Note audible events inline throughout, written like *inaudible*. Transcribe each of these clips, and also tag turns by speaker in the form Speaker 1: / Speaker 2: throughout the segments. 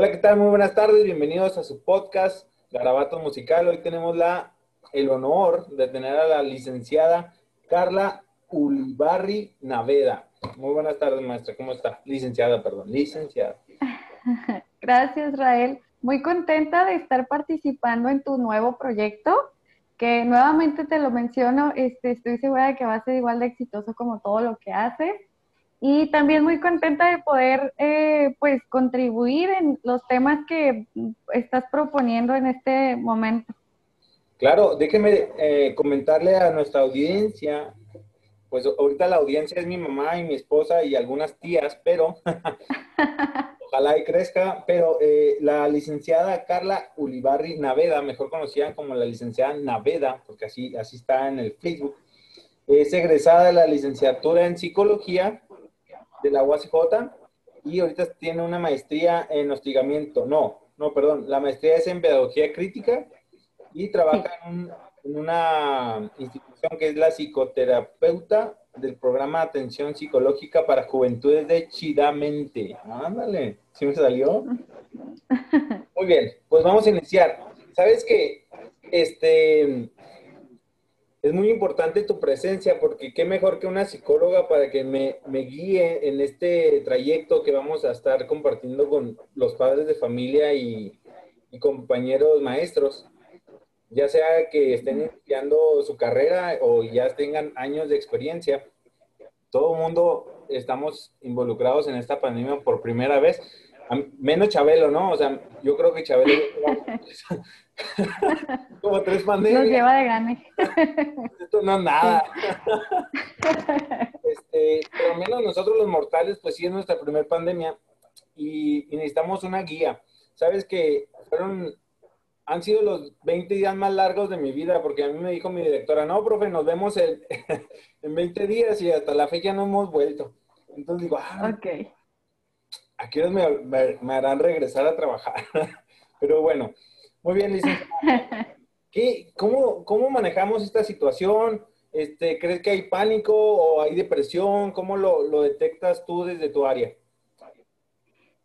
Speaker 1: Hola, ¿qué tal? Muy buenas tardes, bienvenidos a su podcast Garabato Musical. Hoy tenemos la, el honor de tener a la licenciada Carla Ulibarri Naveda. Muy buenas tardes, maestra. ¿Cómo está? Licenciada, perdón, licenciada. *laughs*
Speaker 2: Gracias, Rael. Muy contenta de estar participando en tu nuevo proyecto, que nuevamente te lo menciono, este, estoy segura de que va a ser igual de exitoso como todo lo que haces. Y también muy contenta de poder, eh, pues, contribuir en los temas que estás proponiendo en este momento.
Speaker 1: Claro, déjeme eh, comentarle a nuestra audiencia, pues ahorita la audiencia es mi mamá y mi esposa y algunas tías, pero *laughs* ojalá y crezca, pero eh, la licenciada Carla Ulibarri Naveda, mejor conocida como la licenciada Naveda, porque así, así está en el Facebook, es egresada de la licenciatura en psicología de la UACJ y ahorita tiene una maestría en hostigamiento. No, no, perdón, la maestría es en pedagogía crítica y trabaja en, una institución que es la psicoterapeuta del programa de atención psicológica para juventudes de Chidamente. Ándale, ¿sí me salió? *laughs* Muy bien, pues vamos a iniciar. ¿Sabes qué? Este, es muy importante tu presencia porque qué mejor que una psicóloga para que me, guíe en este trayecto que vamos a estar compartiendo con los padres de familia y, compañeros maestros, ya sea que estén iniciando su carrera o ya tengan años de experiencia. Todo el mundo estamos involucrados en esta pandemia por primera vez menos Chabelo, ¿no? O sea, yo creo que Chabelo como tres pandemias.
Speaker 2: Nos lleva de gane.
Speaker 1: Esto no es nada. Este, pero menos nosotros los mortales, pues sí es nuestra primera pandemia y, necesitamos una guía. Sabes que fueron, han sido los 20 días más largos de mi vida porque a mí me dijo mi directora, no, profe, nos vemos *laughs* en, en 20 días y hasta la fecha no hemos vuelto. Entonces digo, ah, okay ¿a qué me, me, harán regresar a trabajar? *laughs* Pero bueno, muy bien, licenciada. ¿Qué, cómo, ¿Cómo manejamos esta situación? Este, ¿Crees que hay pánico o hay depresión? ¿Cómo lo, lo detectas tú desde tu área?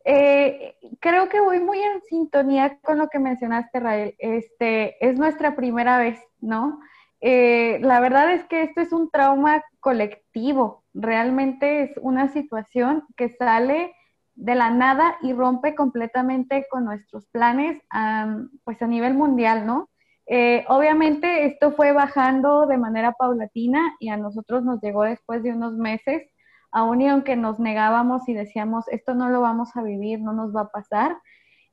Speaker 2: Eh, creo que voy muy en sintonía con lo que mencionaste, Rael. Este, es nuestra primera vez, ¿no? Eh, la verdad es que esto es un trauma colectivo. Realmente es una situación que sale de la nada y rompe completamente con nuestros planes, pues a nivel mundial, ¿no? Eh, obviamente esto fue bajando de manera paulatina y a nosotros nos llegó después de unos meses, aún y aunque nos negábamos y decíamos, esto no lo vamos a vivir, no nos va a pasar,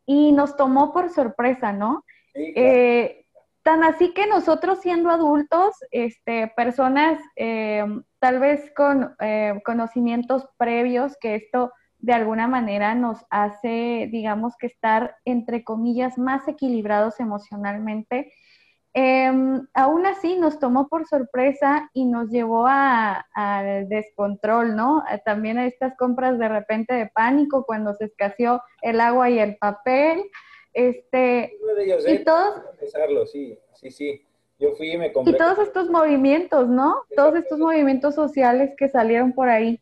Speaker 2: y nos tomó por sorpresa, ¿no? Eh, tan así que nosotros siendo adultos, este, personas eh, tal vez con conocimientos previos que esto de alguna manera nos hace, digamos que estar, entre comillas, más equilibrados emocionalmente. Em, aún así nos tomó por sorpresa y nos llevó al descontrol, ¿no? También a estas compras de repente de pánico cuando se escaseó el agua y el papel. Este,
Speaker 1: y ¿eh? todos... Sí, sí, sí. Yo fui y me compré.
Speaker 2: Y todos estos movimientos, ¿no? Todos estos movimientos sociales que salieron por ahí.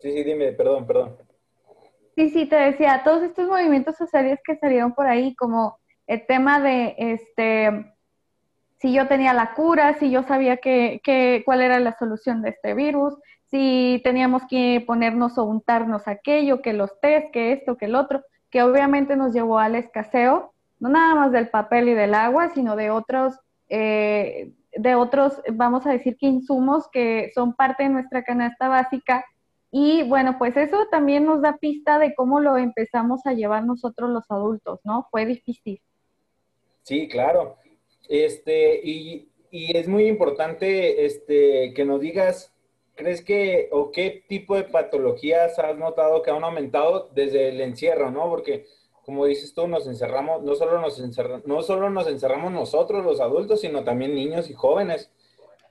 Speaker 1: Sí, sí, dime, perdón, perdón.
Speaker 2: Sí, sí, te decía, todos estos movimientos sociales que salieron por ahí, como el tema de, este, si yo tenía la cura, si yo sabía que, que, cuál era la solución de este virus, si teníamos que ponernos o untarnos aquello, que los test, que esto, que el otro, que obviamente nos llevó al escaseo, no nada más del papel y del agua, sino de otros, eh, de otros, vamos a decir que insumos que son parte de nuestra canasta básica y bueno, pues eso también nos da pista de cómo lo empezamos a llevar nosotros los adultos, ¿no? Fue difícil.
Speaker 1: Sí, claro. Este, y, y es muy importante este, que nos digas, ¿crees que o qué tipo de patologías has notado que han aumentado desde el encierro, ¿no? Porque como dices tú, nos encerramos, no solo nos, encerramos, no solo nos encerramos nosotros los adultos, sino también niños y jóvenes.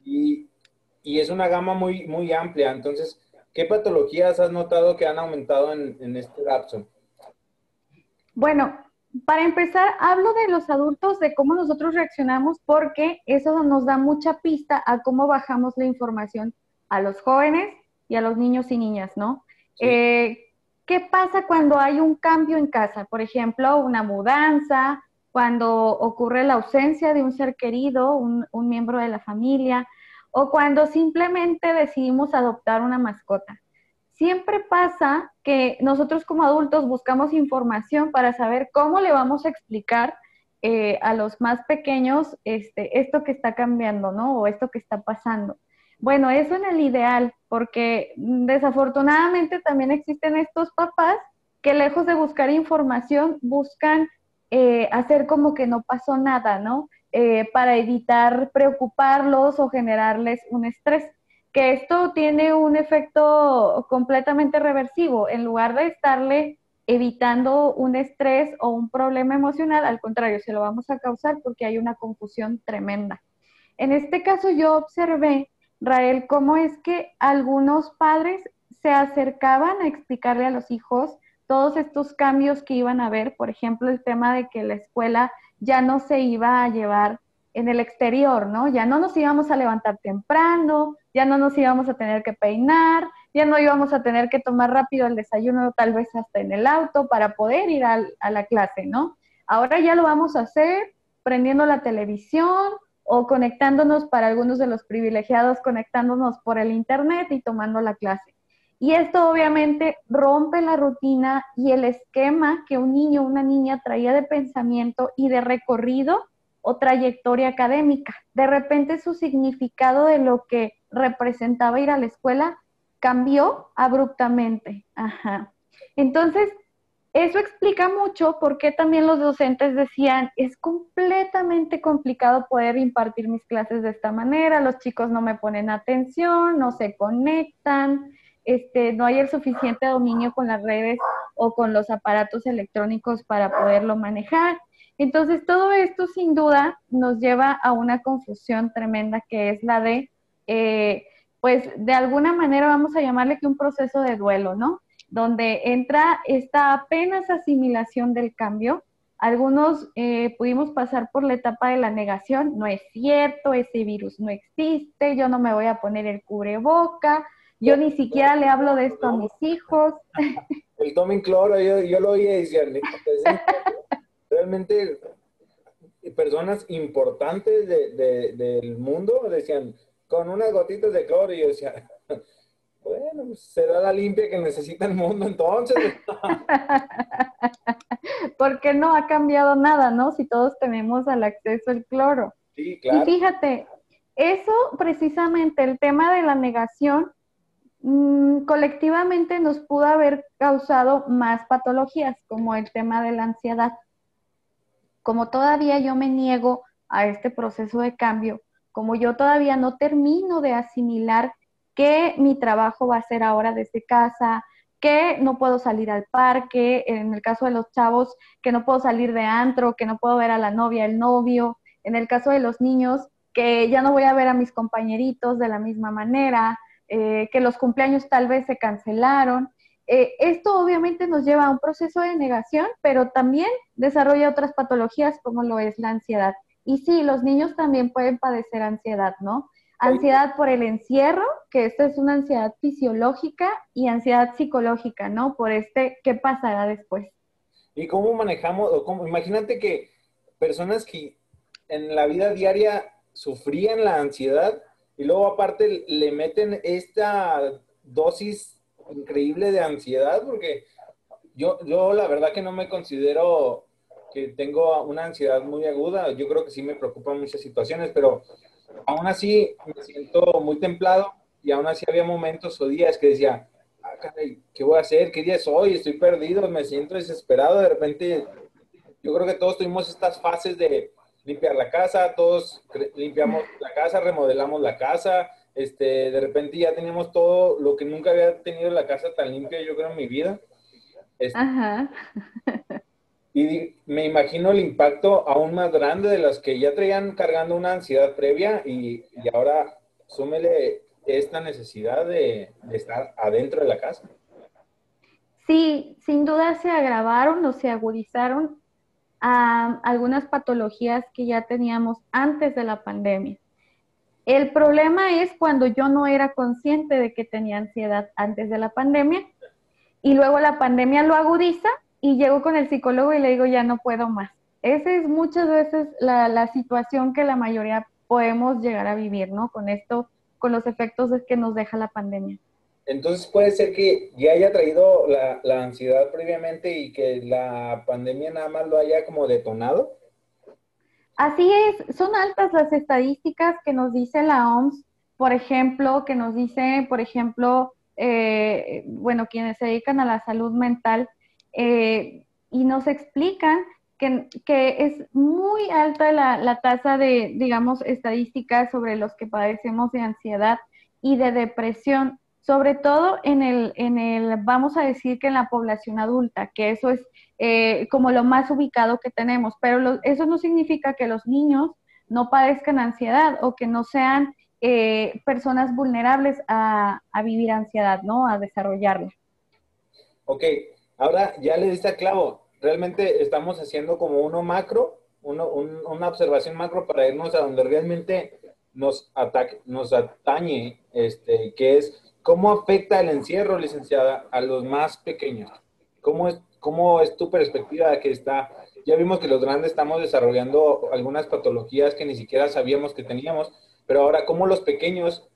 Speaker 1: Y, y es una gama muy, muy amplia. Entonces, ¿Qué patologías has notado que han aumentado en, este lapso?
Speaker 2: Bueno, para empezar, hablo de los adultos, de cómo nosotros reaccionamos, porque eso nos da mucha pista a cómo bajamos la información a los jóvenes y a los niños y niñas, ¿no? Eh, ¿qué pasa cuando hay un cambio en casa? Por ejemplo, una mudanza, cuando ocurre la ausencia de un ser querido, un, un miembro de la familia, o cuando simplemente decidimos adoptar una mascota. Siempre pasa que nosotros como adultos buscamos información para saber cómo le vamos a explicar eh, a los más pequeños este, esto que está cambiando, ¿no? O esto que está pasando. Bueno, eso en el ideal, porque desafortunadamente también existen estos papás que lejos de buscar información, buscan eh, hacer como que no pasó nada, ¿no? Eh, para evitar preocuparlos o generarles un estrés. Que esto tiene un efecto completamente reversivo. En lugar de estarle evitando un estrés o un problema emocional, al contrario, se lo vamos a causar porque hay una confusión tremenda. En este caso yo observé, Rael, cómo es que algunos padres se acercaban a explicarle a los hijos todos estos cambios que iban a haber, por ejemplo, el tema de que la escuela ya no se iba a llevar en el exterior, ¿no? Ya no nos íbamos a levantar temprano, ya no nos íbamos a tener que peinar, ya no íbamos a tener que tomar rápido el desayuno, tal vez hasta en el auto, para poder ir a, la clase, ¿no? Ahora ya lo vamos a hacer prendiendo la televisión o conectándonos para algunos de los privilegiados, conectándonos por el Internet y tomando la clase. Y esto obviamente rompe la rutina y el esquema que un niño o una niña traía de pensamiento y de recorrido o trayectoria académica. De repente su significado de lo que representaba ir a la escuela cambió abruptamente. Ajá. Entonces, eso explica mucho por qué también los docentes decían, es completamente complicado poder impartir mis clases de esta manera, los chicos no me ponen atención, no se conectan, este, no hay el suficiente dominio con las redes o con los aparatos electrónicos para poderlo manejar. Entonces, todo esto sin duda nos lleva a una confusión tremenda que es la de eh, pues de alguna manera vamos a llamarle que un proceso de duelo, ¿no? Donde entra esta apenas asimilación del cambio. Algunos eh, pudimos pasar por la etapa de la negación, no es cierto, ese virus no existe, yo no me voy a poner el cubreboca, yo ni siquiera le hablo de esto a mis hijos. *laughs*
Speaker 1: El tomen cloro, yo, yo lo oía y decía, realmente personas importantes del mundo decían, con unas gotitas de cloro y yo decía, *laughs* bueno, pues, será la limpia que necesita el mundo entonces. *laughs*
Speaker 2: Porque no ha cambiado nada, ¿no? Si todos tenemos al acceso al cloro.
Speaker 1: Sí, claro.
Speaker 2: Y fíjate, eso precisamente, el tema de la negación, mm, colectivamente nos pudo haber causado más patologías, como el tema de la ansiedad. Como todavía yo me niego a este proceso de cambio, como yo todavía no termino de asimilar que mi trabajo va a ser ahora desde casa, que no puedo salir al parque, en el caso de los chavos, que no puedo salir de antro, que no puedo ver a la novia, el novio, en el caso de los niños, que ya no voy a ver a mis compañeritos de la misma manera, eh, que los cumpleaños tal vez se cancelaron. Eh, esto obviamente nos lleva a un proceso de negación, pero también desarrolla otras patologías como lo es la ansiedad. Y sí, los niños también pueden padecer ansiedad, ¿no? Ansiedad por el encierro, que esta es una ansiedad fisiológica, y ansiedad psicológica, ¿no? Por este, ¿qué pasará después?
Speaker 1: ¿Y cómo manejamos, o cómo, imagínate que personas que en la vida diaria sufrían la ansiedad y luego aparte le meten esta dosis increíble de ansiedad, porque yo, yo la verdad que no me considero que tengo una ansiedad muy aguda. Yo creo que sí me preocupan muchas situaciones, pero aún así me siento muy templado y aún así había momentos o días que decía, ah, ¿qué voy a hacer? ¿Qué día es hoy? Estoy perdido, me siento desesperado. De repente, yo creo que todos tuvimos estas fases de limpiar la casa, todos limpiamos la casa, remodelamos la casa. Este, de repente ya teníamos todo lo que nunca había tenido la casa tan limpia, yo creo, en mi vida. Este, Ajá. Y me imagino el impacto aún más grande de los que ya traían cargando una ansiedad previa y, ahora súmele esta necesidad de, estar adentro de la casa.
Speaker 2: Sí, sin duda se agravaron o se agudizaron a algunas patologías que ya teníamos antes de la pandemia. El problema es cuando yo no era consciente de que tenía ansiedad antes de la pandemia y luego la pandemia lo agudiza y llego con el psicólogo y le digo, ya no puedo más. Esa es muchas veces la, la situación que la mayoría podemos llegar a vivir, ¿no? Con esto, con los efectos que nos deja la pandemia.
Speaker 1: Entonces puede ser que ya haya traído la, ansiedad previamente y que la pandemia nada más lo haya como detonado.
Speaker 2: Así es, son altas las estadísticas que nos dice la OMS, por ejemplo, que nos dice, por ejemplo, eh, bueno, quienes se dedican a la salud mental, eh, y nos explican que, que, es muy alta la, la tasa de, digamos, estadísticas sobre los que padecemos de ansiedad y de depresión, sobre todo en el, en el, vamos a decir que en la población adulta, que eso es eh, como lo más ubicado que tenemos, pero eso no significa que los niños no padezcan ansiedad o que no sean eh, personas vulnerables a, vivir ansiedad, ¿no? A desarrollarla.
Speaker 1: Ok, ahora ya le diste a clavo. Realmente estamos haciendo como uno macro, uno, una observación macro para irnos a donde realmente nos, nos atañe, este, que es cómo afecta el encierro, licenciada, a los más pequeños. ¿Cómo es ¿Cómo es tu perspectiva de que está? Ya vimos que los grandes estamos desarrollando algunas patologías que ni siquiera sabíamos que teníamos, pero ahora, ¿cómo los pequeños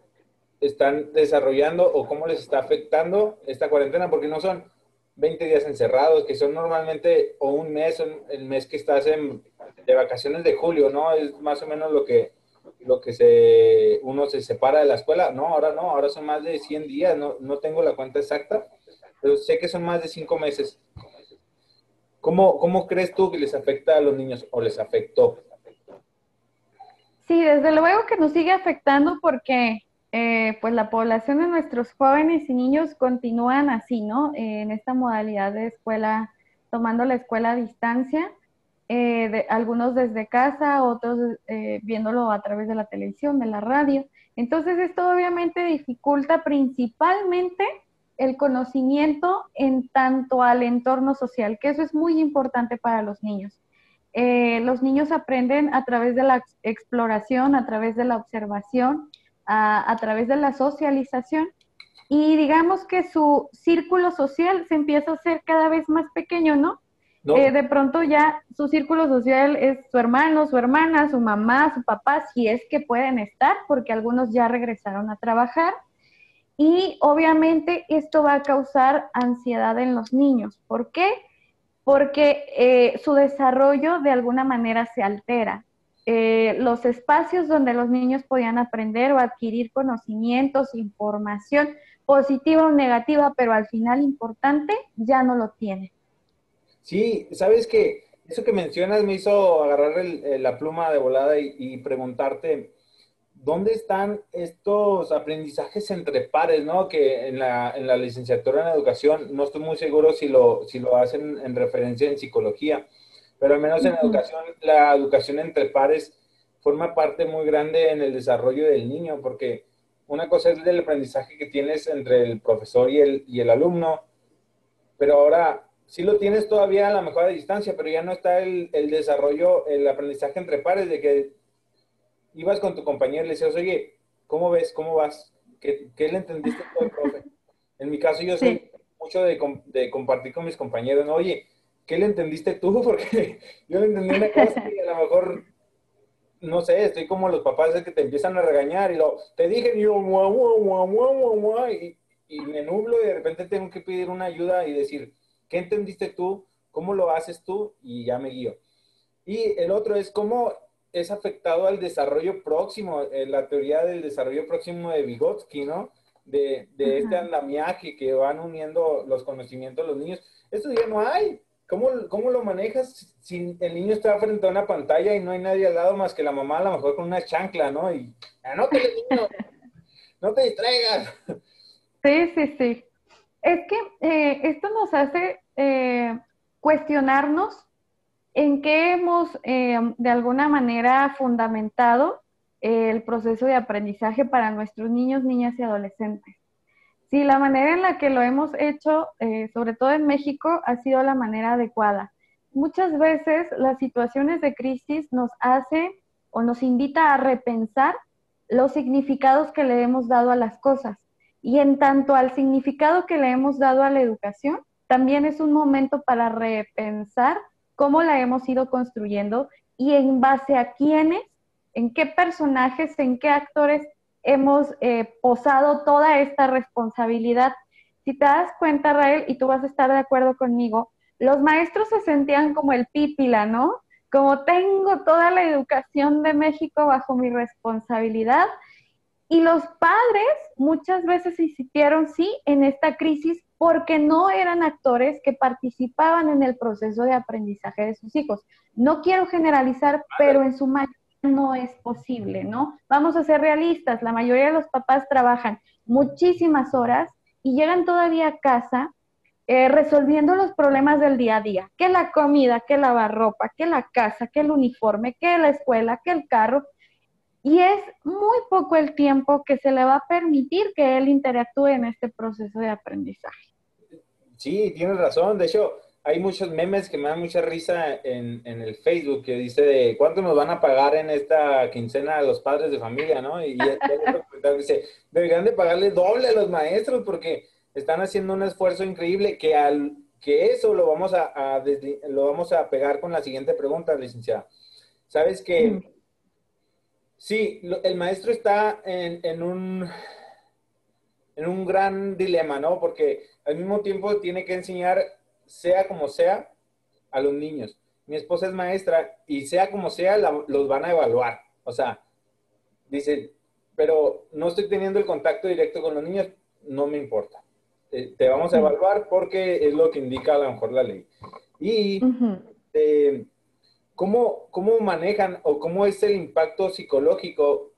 Speaker 1: están desarrollando o cómo les está afectando esta cuarentena? Porque no son 20 días encerrados, que son normalmente o un mes, el mes que estás en, de vacaciones de julio, ¿no? Es más o menos lo que, lo que se, uno se separa de la escuela. No, ahora no, ahora son más de 100 días, no, no tengo la cuenta exacta, pero sé que son más de 5 meses. ¿Cómo, ¿Cómo crees tú que les afecta a los niños o les afectó?
Speaker 2: Sí, desde luego que nos sigue afectando porque eh, pues la población de nuestros jóvenes y niños continúan así, ¿no? en esta modalidad de escuela, tomando la escuela a distancia, eh, de, algunos desde casa, otros eh, viéndolo a través de la televisión, de la radio. Entonces esto obviamente dificulta principalmente el conocimiento en tanto al entorno social, que eso es muy importante para los niños. Eh, los niños aprenden a través de la exploración, a través de la observación, a, través de la socialización y digamos que su círculo social se empieza a hacer cada vez más pequeño, ¿no? Eh, de pronto ya su círculo social es su hermano, su hermana, su mamá, su papá, si es que pueden estar, porque algunos ya regresaron a trabajar y obviamente esto va a causar ansiedad en los niños. ¿Por qué? Porque eh, su desarrollo de alguna manera se altera. Eh, los espacios donde los niños podían aprender o adquirir conocimientos, información positiva o negativa, pero al final importante, ya no lo tienen.
Speaker 1: Sí, sabes que eso que mencionas me hizo agarrar la pluma de volada y preguntarte, ¿dónde están estos aprendizajes entre pares, ¿no? Que en la, en la, licenciatura en educación, no estoy muy seguro si lo, si lo hacen en referencia en psicología, pero al menos en educación, la educación entre pares forma parte muy grande en el desarrollo del niño, porque una cosa es el aprendizaje que tienes entre el profesor y el, y el alumno, pero ahora sí lo tienes todavía a la mejor distancia, pero ya no está el, el desarrollo, el aprendizaje entre pares, de que ibas con tu compañero y le decías, oye, ¿cómo ves? ¿Cómo vas? ¿Qué, le entendiste tú profe? En mi caso, yo soy mucho de, de, compartir con mis compañeros, ¿no? Oye, ¿qué le entendiste tú? *laughs* Porque yo le entendí una cosa y a lo mejor, no sé, estoy como los papás que te empiezan a regañar y lo, te dije, y yo, y, y me nublo y de repente tengo que pedir una ayuda y decir, ¿qué entendiste tú? ¿Cómo lo haces tú? Y ya me guío. Y el otro es cómo es afectado al desarrollo próximo, eh, la teoría del desarrollo próximo de Vygotsky, ¿no? De, de este andamiaje que van uniendo los conocimientos de los niños. Esto ya no hay. ¿Cómo, ¿Cómo, lo manejas si el niño está frente a una pantalla y no hay nadie al lado más que la mamá, a lo mejor con una chancla, ¿no? Y anótale, niño, *laughs* no te distraigas.
Speaker 2: Sí, sí, sí. Es que eh, esto nos hace eh, cuestionarnos en qué hemos eh, de alguna manera fundamentado el proceso de aprendizaje para nuestros niños, niñas y adolescentes. Si la manera en la que lo hemos hecho, sobre todo en México, ha sido la manera adecuada. Muchas veces las situaciones de crisis nos hace o nos invita a repensar los significados que le hemos dado a las cosas. Y en tanto al significado que le hemos dado a la educación, también es un momento para repensar cómo la hemos ido construyendo y en base a quiénes, en qué personajes, en qué actores hemos eh, posado toda esta responsabilidad. Si te das cuenta, Rael, y tú vas a estar de acuerdo conmigo, los maestros se sentían como el pípila, ¿no? Como tengo toda la educación de México bajo mi responsabilidad. Y los padres muchas veces insistieron, sí, en esta crisis porque no eran actores que participaban en el proceso de aprendizaje de sus hijos. No quiero generalizar, pero en su mayoría no es posible, ¿no? Vamos a ser realistas, la mayoría de los papás trabajan muchísimas horas y llegan todavía a casa eh, resolviendo los problemas del día a día, que la comida, que lavar ropa, que la casa, que el uniforme, que la escuela, que el carro. Y es muy poco el tiempo que se le va a permitir que él interactúe en este proceso de aprendizaje.
Speaker 1: Sí, tienes razón. De hecho, hay muchos memes que me dan mucha risa en, el Facebook que dice de cuánto nos van a pagar en esta quincena a los padres de familia, ¿no? Y, *laughs* dice, deberían de pagarle doble a los maestros porque están haciendo un esfuerzo increíble que al que eso lo vamos a, lo vamos a pegar con la siguiente pregunta, licenciada. Sabes que sí, el maestro está en, un en un gran dilema, ¿no? Porque al mismo tiempo tiene que enseñar, sea como sea, a los niños. Mi esposa es maestra y sea como sea, los van a evaluar. O sea, dice, pero no estoy teniendo el contacto directo con los niños, no me importa. Eh, te vamos a evaluar porque es lo que indica a lo mejor la ley. Y eh, ¿cómo, ¿cómo, manejan o cómo es el impacto psicológico?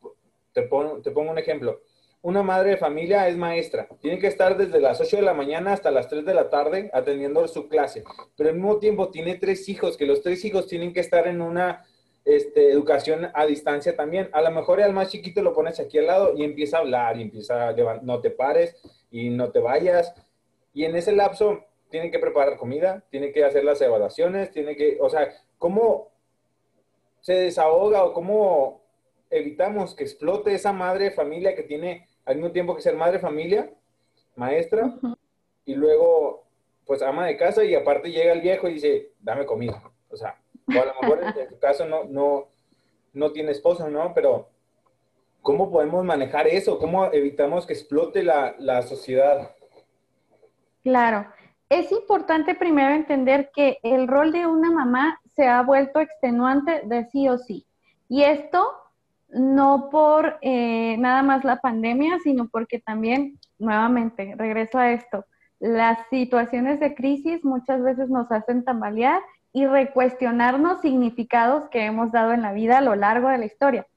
Speaker 1: Te pongo, te pongo un ejemplo. Una madre de familia es maestra. Tiene que estar desde las 8 de la mañana hasta las 3 de la tarde atendiendo su clase. Pero al mismo tiempo tiene tres hijos, que los tres hijos tienen que estar en una este, educación a distancia también. A lo mejor al más chiquito lo pones aquí al lado y empieza a hablar y empieza a llevar, no te pares y no te vayas. Y en ese lapso tiene que preparar comida, tiene que hacer las evaluaciones, tiene que, o sea, ¿cómo se desahoga o cómo evitamos que explote esa madre familia que tiene al mismo tiempo que ser madre familia, maestra, y luego pues ama de casa y aparte llega el viejo y dice, dame comida. O sea, o a lo mejor en, tu caso no, no, no tiene esposo, ¿no? Pero ¿cómo podemos manejar eso? ¿Cómo evitamos que explote la, la sociedad?
Speaker 2: Claro. Es importante primero entender que el rol de una mamá se ha vuelto extenuante de sí o sí. Y esto no por eh, nada más la pandemia, sino porque también, nuevamente, regreso a esto, las situaciones de crisis muchas veces nos hacen tambalear y recuestionarnos significados que hemos dado en la vida a lo largo de la historia.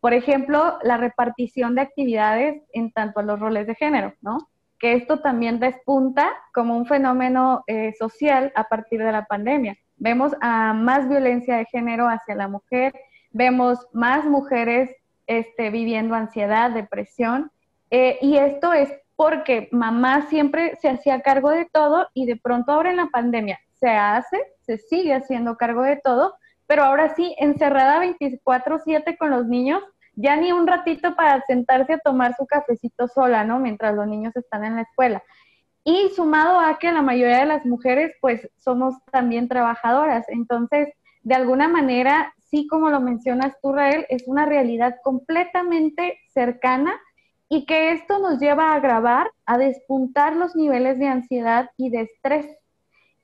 Speaker 2: Por ejemplo, la repartición de actividades en tanto a los roles de género, ¿no? Que esto también despunta como un fenómeno eh, social a partir de la pandemia. Vemos a más violencia de género hacia la mujer, vemos más mujeres este, viviendo ansiedad, depresión, eh, y esto es porque mamá siempre se hacía cargo de todo y de pronto ahora en la pandemia se hace, se sigue haciendo cargo de todo, pero ahora sí, encerrada 24/7 con los niños, ya ni un ratito para sentarse a tomar su cafecito sola, ¿no? Mientras los niños están en la escuela. Y sumado a que la mayoría de las mujeres, pues, somos también trabajadoras. Entonces, de alguna manera, sí, como lo mencionas tú, Rael, es una realidad completamente cercana y que esto nos lleva a agravar, a despuntar los niveles de ansiedad y de estrés.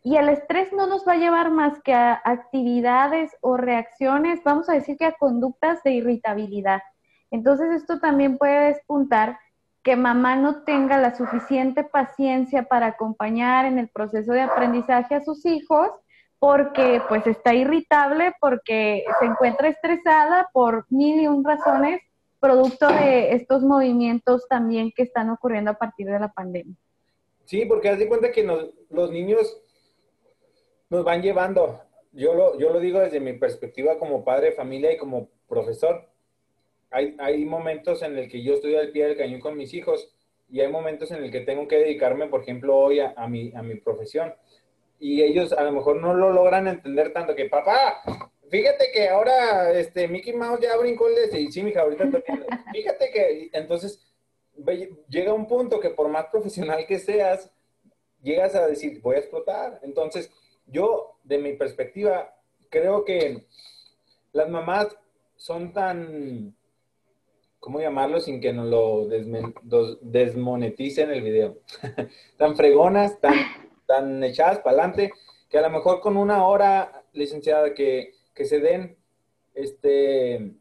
Speaker 2: Y el estrés no nos va a llevar más que a actividades o reacciones, vamos a decir que a conductas de irritabilidad. Entonces esto también puede despuntar que mamá no tenga la suficiente paciencia para acompañar en el proceso de aprendizaje a sus hijos porque pues está irritable, porque se encuentra estresada por mil y un razones, producto de estos movimientos también que están ocurriendo a partir de la pandemia.
Speaker 1: Sí, porque haz de cuenta que los niños nos van llevando, yo lo, yo lo digo desde mi perspectiva como padre de familia y como profesor, hay, hay momentos en el que yo estoy al pie del cañón con mis hijos y hay momentos en el que tengo que dedicarme, por ejemplo, hoy a, mi, a mi profesión y ellos a lo mejor no lo logran entender tanto que papá, fíjate que ahora este Mickey Mouse ya brincó el de sí, mi ahorita *laughs* fíjate que entonces llega un punto que por más profesional que seas, llegas a decir, voy a explotar. Entonces, yo, de mi perspectiva, creo que las mamás son tan, ¿cómo llamarlo sin que nos lo desmoneticen el video? *laughs* tan fregonas, tan, tan echadas para adelante, que a lo mejor con una hora, licenciada, que, que se den este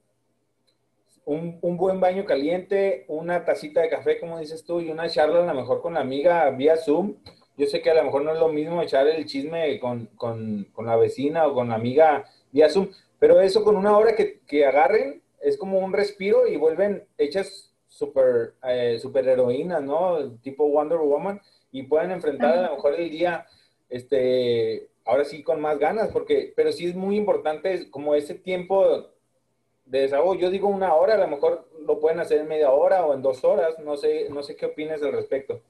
Speaker 1: un, un, buen baño caliente, una tacita de café, como dices tú, y una charla a lo mejor con la amiga vía Zoom. Yo sé que a lo mejor no es lo mismo echar el chisme con, con, con la vecina o con la amiga vía Zoom, pero eso con una hora que, que agarren es como un respiro y vuelven hechas super, eh, super heroínas, ¿no? Tipo Wonder Woman y pueden enfrentar a lo mejor el día, este, ahora sí con más ganas, porque, pero sí es muy importante como ese tiempo de desahogo. Yo digo una hora, a lo mejor lo pueden hacer en media hora o en dos horas, no sé, no sé qué opinas al respecto.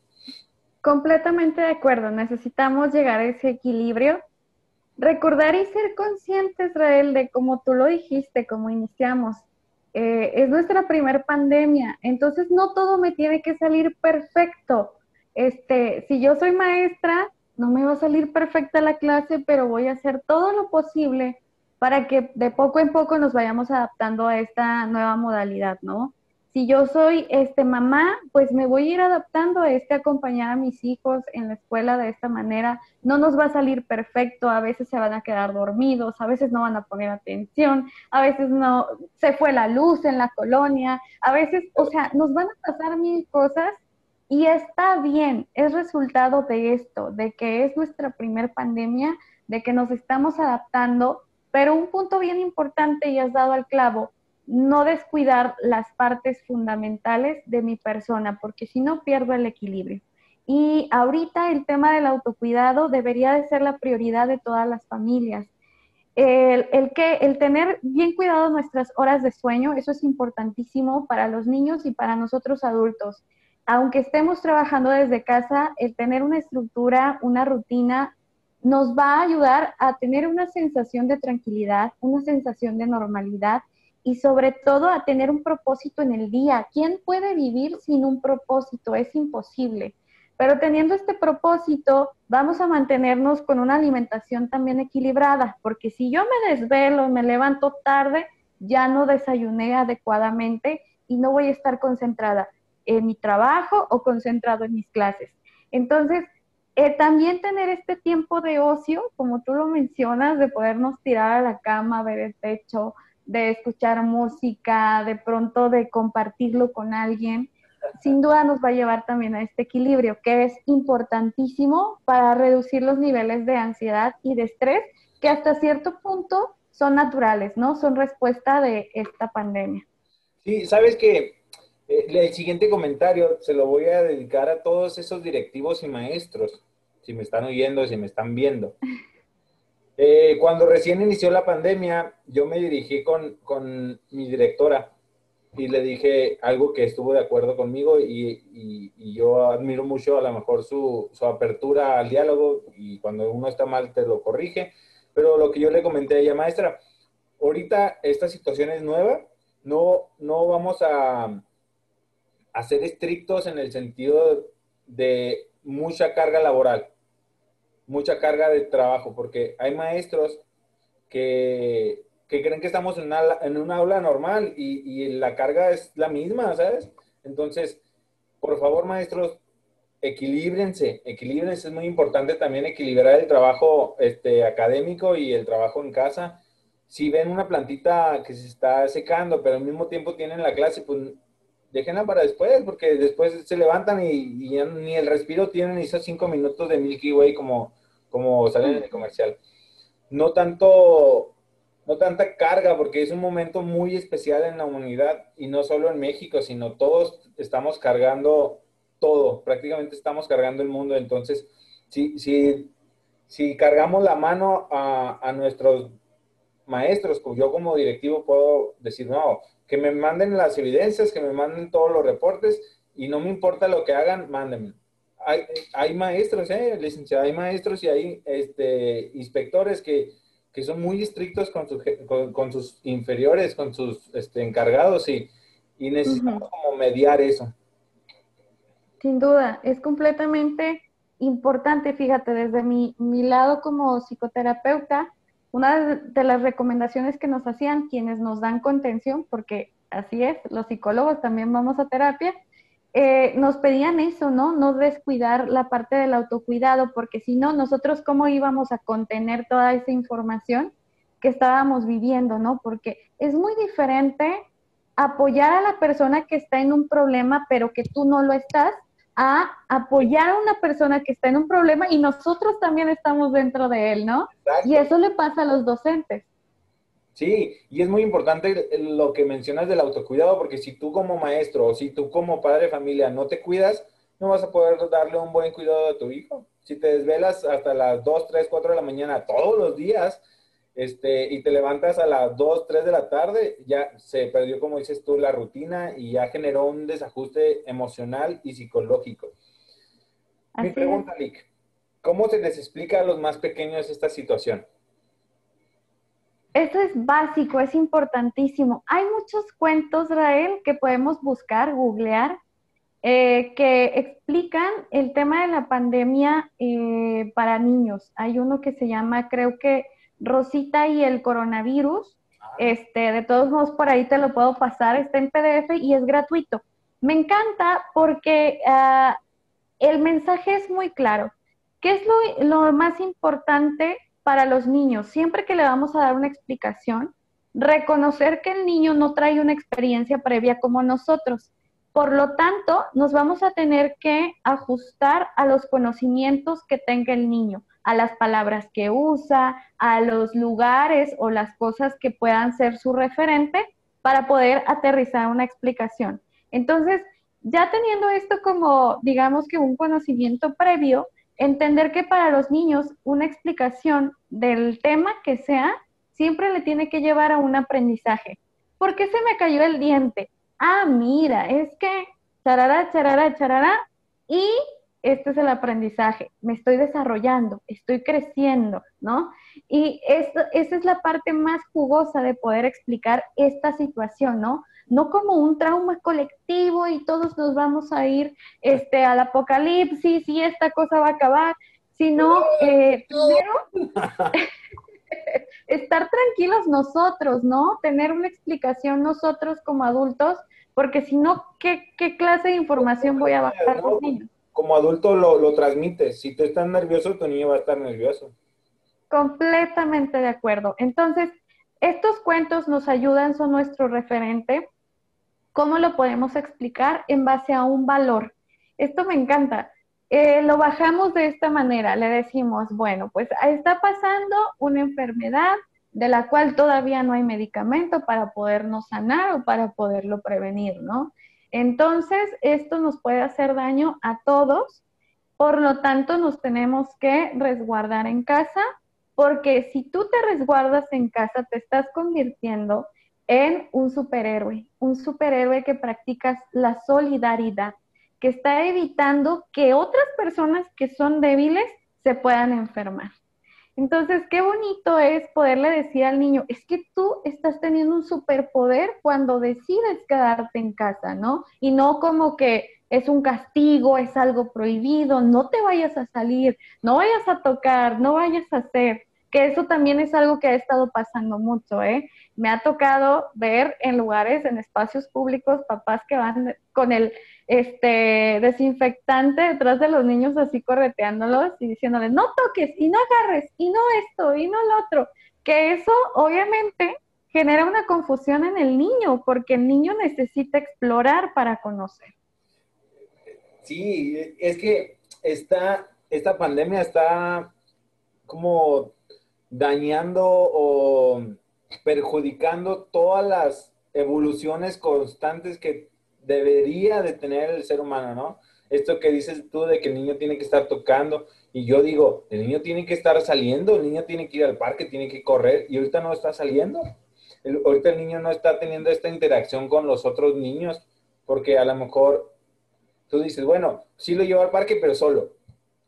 Speaker 2: Completamente de acuerdo, necesitamos llegar a ese equilibrio recordar y ser conscientes, Israel, de como tú lo dijiste, como iniciamos. Eh, es nuestra primer pandemia, entonces no todo me tiene que salir perfecto. Este, si yo soy maestra, no me va a salir perfecta la clase, pero voy a hacer todo lo posible para que de poco en poco nos vayamos adaptando a esta nueva modalidad, ¿no? Si yo soy este mamá, pues me voy a ir adaptando a este acompañar a mis hijos en la escuela de esta manera. No nos va a salir perfecto, a veces se van a quedar dormidos, a veces no van a poner atención, a veces no se fue la luz en la colonia, a veces, o sea, nos van a pasar mil cosas y está bien, es resultado de esto, de que es nuestra primer pandemia, de que nos estamos adaptando, pero un punto bien importante y has dado al clavo, no descuidar las partes fundamentales de mi persona, porque si no pierdo el equilibrio. Y ahorita el tema del autocuidado debería de ser la prioridad de todas las familias. El, que, el tener bien cuidado nuestras horas de sueño, eso es importantísimo para los niños y para nosotros adultos. Aunque estemos trabajando desde casa, el tener una estructura, una rutina, nos va a ayudar a tener una sensación de tranquilidad, una sensación de normalidad y sobre todo a tener un propósito en el día. ¿Quién puede vivir sin un propósito? Es imposible. Pero teniendo este propósito, vamos a mantenernos con una alimentación también equilibrada, porque si yo me desvelo, me levanto tarde, ya no desayuné adecuadamente y no voy a estar concentrada en mi trabajo o concentrado en mis clases. Entonces, eh, también tener este tiempo de ocio, como tú lo mencionas, de podernos tirar a la cama, ver el techo, de escuchar música, de pronto de compartirlo con alguien, sin duda nos va a llevar también a este equilibrio, que es importantísimo para reducir los niveles de ansiedad y de estrés, que hasta cierto punto son naturales, ¿no? Son respuesta de esta pandemia.
Speaker 1: Sí, sabes que eh, el siguiente comentario se lo voy a dedicar a todos esos directivos y maestros, si me están oyendo, si me están viendo. *laughs* Eh, cuando recién inició la pandemia, yo me dirigí con, con, mi directora y le dije algo que estuvo de acuerdo conmigo y, y, yo admiro mucho a lo mejor su, su, apertura al diálogo y cuando uno está mal te lo corrige, pero lo que yo le comenté a ella, maestra, ahorita esta situación es nueva, no, no vamos a, a ser estrictos en el sentido de mucha carga laboral mucha carga de trabajo, porque hay maestros que, creen que estamos en, una, en un aula normal y, la carga es la misma, ¿sabes? Entonces, por favor, maestros, equilíbrense, equilíbrense, es muy importante también equilibrar el trabajo este, académico y el trabajo en casa. Si ven una plantita que se está secando, pero al mismo tiempo tienen la clase, pues déjenla para después, porque después se levantan y, ni el respiro tienen esos cinco minutos de Milky Way como, como salen en el comercial. No tanto, no tanta carga, porque es un momento muy especial en la humanidad y no solo en México, sino todos estamos cargando todo, prácticamente estamos cargando el mundo. Entonces, si, si, si cargamos la mano a, a nuestros maestros, pues yo como directivo puedo decir, no, que me manden las evidencias, que me manden todos los reportes y no me importa lo que hagan, mándenme. Hay, hay maestros, eh, licenciada, hay maestros y hay este, inspectores que, que son muy estrictos con, con, sus inferiores, con sus este, encargados y, y necesitamos como mediar eso.
Speaker 2: Sin duda, es completamente importante, fíjate, desde mi, mi lado como psicoterapeuta, una de las recomendaciones que nos hacían quienes nos dan contención, porque así es, los psicólogos también vamos a terapia, eh, nos pedían eso, ¿no? No descuidar la parte del autocuidado, porque si no, nosotros cómo íbamos a contener toda esa información que estábamos viviendo, ¿no? Porque es muy diferente apoyar a la persona que está en un problema, pero que tú no lo estás, a apoyar a una persona que está en un problema y nosotros también estamos dentro de él, ¿no? Y eso le pasa a los docentes.
Speaker 1: Sí, y es muy importante lo que mencionas del autocuidado, porque si tú como maestro o si tú como padre de familia no te cuidas, no vas a poder darle un buen cuidado a tu hijo. Si te desvelas hasta las 2, 3, 4 de la mañana todos los días, este, y te levantas a las 2, 3 de la tarde, ya se perdió, como dices tú, la rutina y ya generó un desajuste emocional y psicológico. Mi pregunta, Lick, ¿cómo se les explica a los más pequeños esta situación?
Speaker 2: Eso es básico, es importantísimo. Hay muchos cuentos, Rael, que podemos buscar, googlear, eh, que explican el tema de la pandemia eh, para niños. Hay uno que se llama, creo que Rosita y el coronavirus. Ah. Este, de todos modos, por ahí te lo puedo pasar, está en PDF y es gratuito. Me encanta porque ah, el mensaje es muy claro. ¿Qué es lo, lo más importante para los niños? Siempre que le vamos a dar una explicación, reconocer que el niño no trae una experiencia previa como nosotros. Por lo tanto, nos vamos a tener que ajustar a los conocimientos que tenga el niño a las palabras que usa, a los lugares o las cosas que puedan ser su referente para poder aterrizar una explicación. Entonces, ya teniendo esto como, digamos que un conocimiento previo, entender que para los niños una explicación del tema que sea siempre le tiene que llevar a un aprendizaje. ¿Por qué se me cayó el diente? Ah, mira, es que charara, charara, charara, y este es el aprendizaje, me estoy desarrollando, estoy creciendo, ¿no? Y esto, esa es la parte más jugosa de poder explicar esta situación, ¿no? No como un trauma colectivo y todos nos vamos a ir este, al apocalipsis y esta cosa va a acabar, sino eh, primero *laughs* estar tranquilos nosotros, ¿no? Tener una explicación nosotros como adultos, porque si no, ¿qué, ¿qué, clase de información voy a bajar los niños?
Speaker 1: como adulto lo, lo transmites. Si tú estás nervioso, tu niño va a estar nervioso.
Speaker 2: Completamente de acuerdo. Entonces, estos cuentos nos ayudan, son nuestro referente. ¿Cómo lo podemos explicar? En base a un valor. Esto me encanta. Eh, lo bajamos de esta manera, le decimos, bueno, pues está pasando una enfermedad de la cual todavía no hay medicamento para podernos sanar o para poderlo prevenir, ¿no? Entonces, esto nos puede hacer daño a todos, por lo tanto, nos tenemos que resguardar en casa, porque si tú te resguardas en casa, te estás convirtiendo en un superhéroe, un superhéroe que practicas la solidaridad, que está evitando que otras personas que son débiles se puedan enfermar. Entonces, qué bonito es poderle decir al niño, es que tú estás teniendo un superpoder cuando decides quedarte en casa, ¿no? Y no como que es un castigo, es algo prohibido, no te vayas a salir, no vayas a tocar, no vayas a hacer, que eso también es algo que ha estado pasando mucho, ¿eh? Me ha tocado ver en lugares, en espacios públicos, papás que van con el este desinfectante detrás de los niños así correteándolos y diciéndoles, no toques y no agarres y no esto y no lo otro, que eso obviamente genera una confusión en el niño porque el niño necesita explorar para conocer.
Speaker 1: Sí, es que esta, esta pandemia está como dañando o perjudicando todas las evoluciones constantes que debería de tener el ser humano, ¿no? Esto que dices tú de que el niño tiene que estar tocando y yo digo, el niño tiene que estar saliendo, el niño tiene que ir al parque, tiene que correr y ahorita no está saliendo. ahorita el niño no está teniendo esta interacción con los otros niños porque a lo mejor tú dices, bueno, sí lo llevo al parque, pero solo,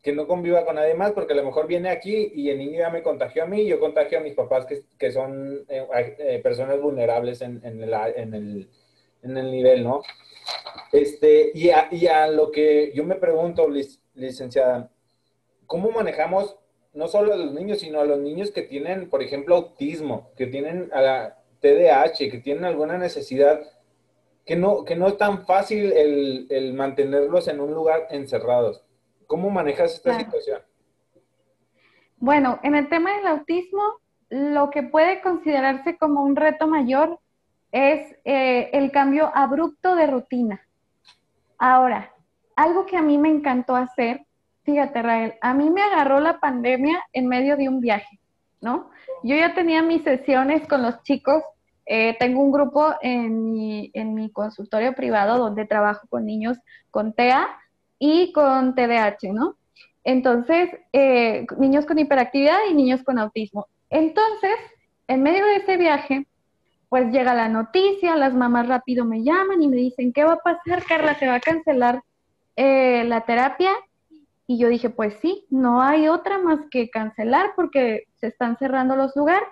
Speaker 1: que no conviva con nadie más porque a lo mejor viene aquí y el niño ya me contagió a mí y yo contagio a mis papás que, que son eh, eh, personas vulnerables en, en, el, en, el, en el nivel, ¿no? Este, y a, y a lo que yo me pregunto, licenciada, ¿cómo manejamos no solo a los niños, sino a los niños que tienen, por ejemplo, autismo, que tienen a TDAH, que tienen alguna necesidad que no, que no es tan fácil el, mantenerlos en un lugar encerrados. ¿Cómo manejas esta situación?
Speaker 2: Bueno, en el tema del autismo, lo que puede considerarse como un reto mayor es eh, el cambio abrupto de rutina. Ahora, algo que a mí me encantó hacer, fíjate Rael, a mí me agarró la pandemia en medio de un viaje, ¿no? Yo ya tenía mis sesiones con los chicos eh, tengo un grupo en mi, en mi consultorio privado donde trabajo con niños con TEA y con TDAH, ¿no? Entonces, eh, niños con hiperactividad y niños con autismo. Entonces, en medio de ese viaje, pues llega la noticia, las mamás rápido me llaman y me dicen, ¿qué va a pasar, Carla? ¿Se va a cancelar eh, la terapia? Y yo dije, pues sí, no hay otra más que cancelar porque se están cerrando los lugares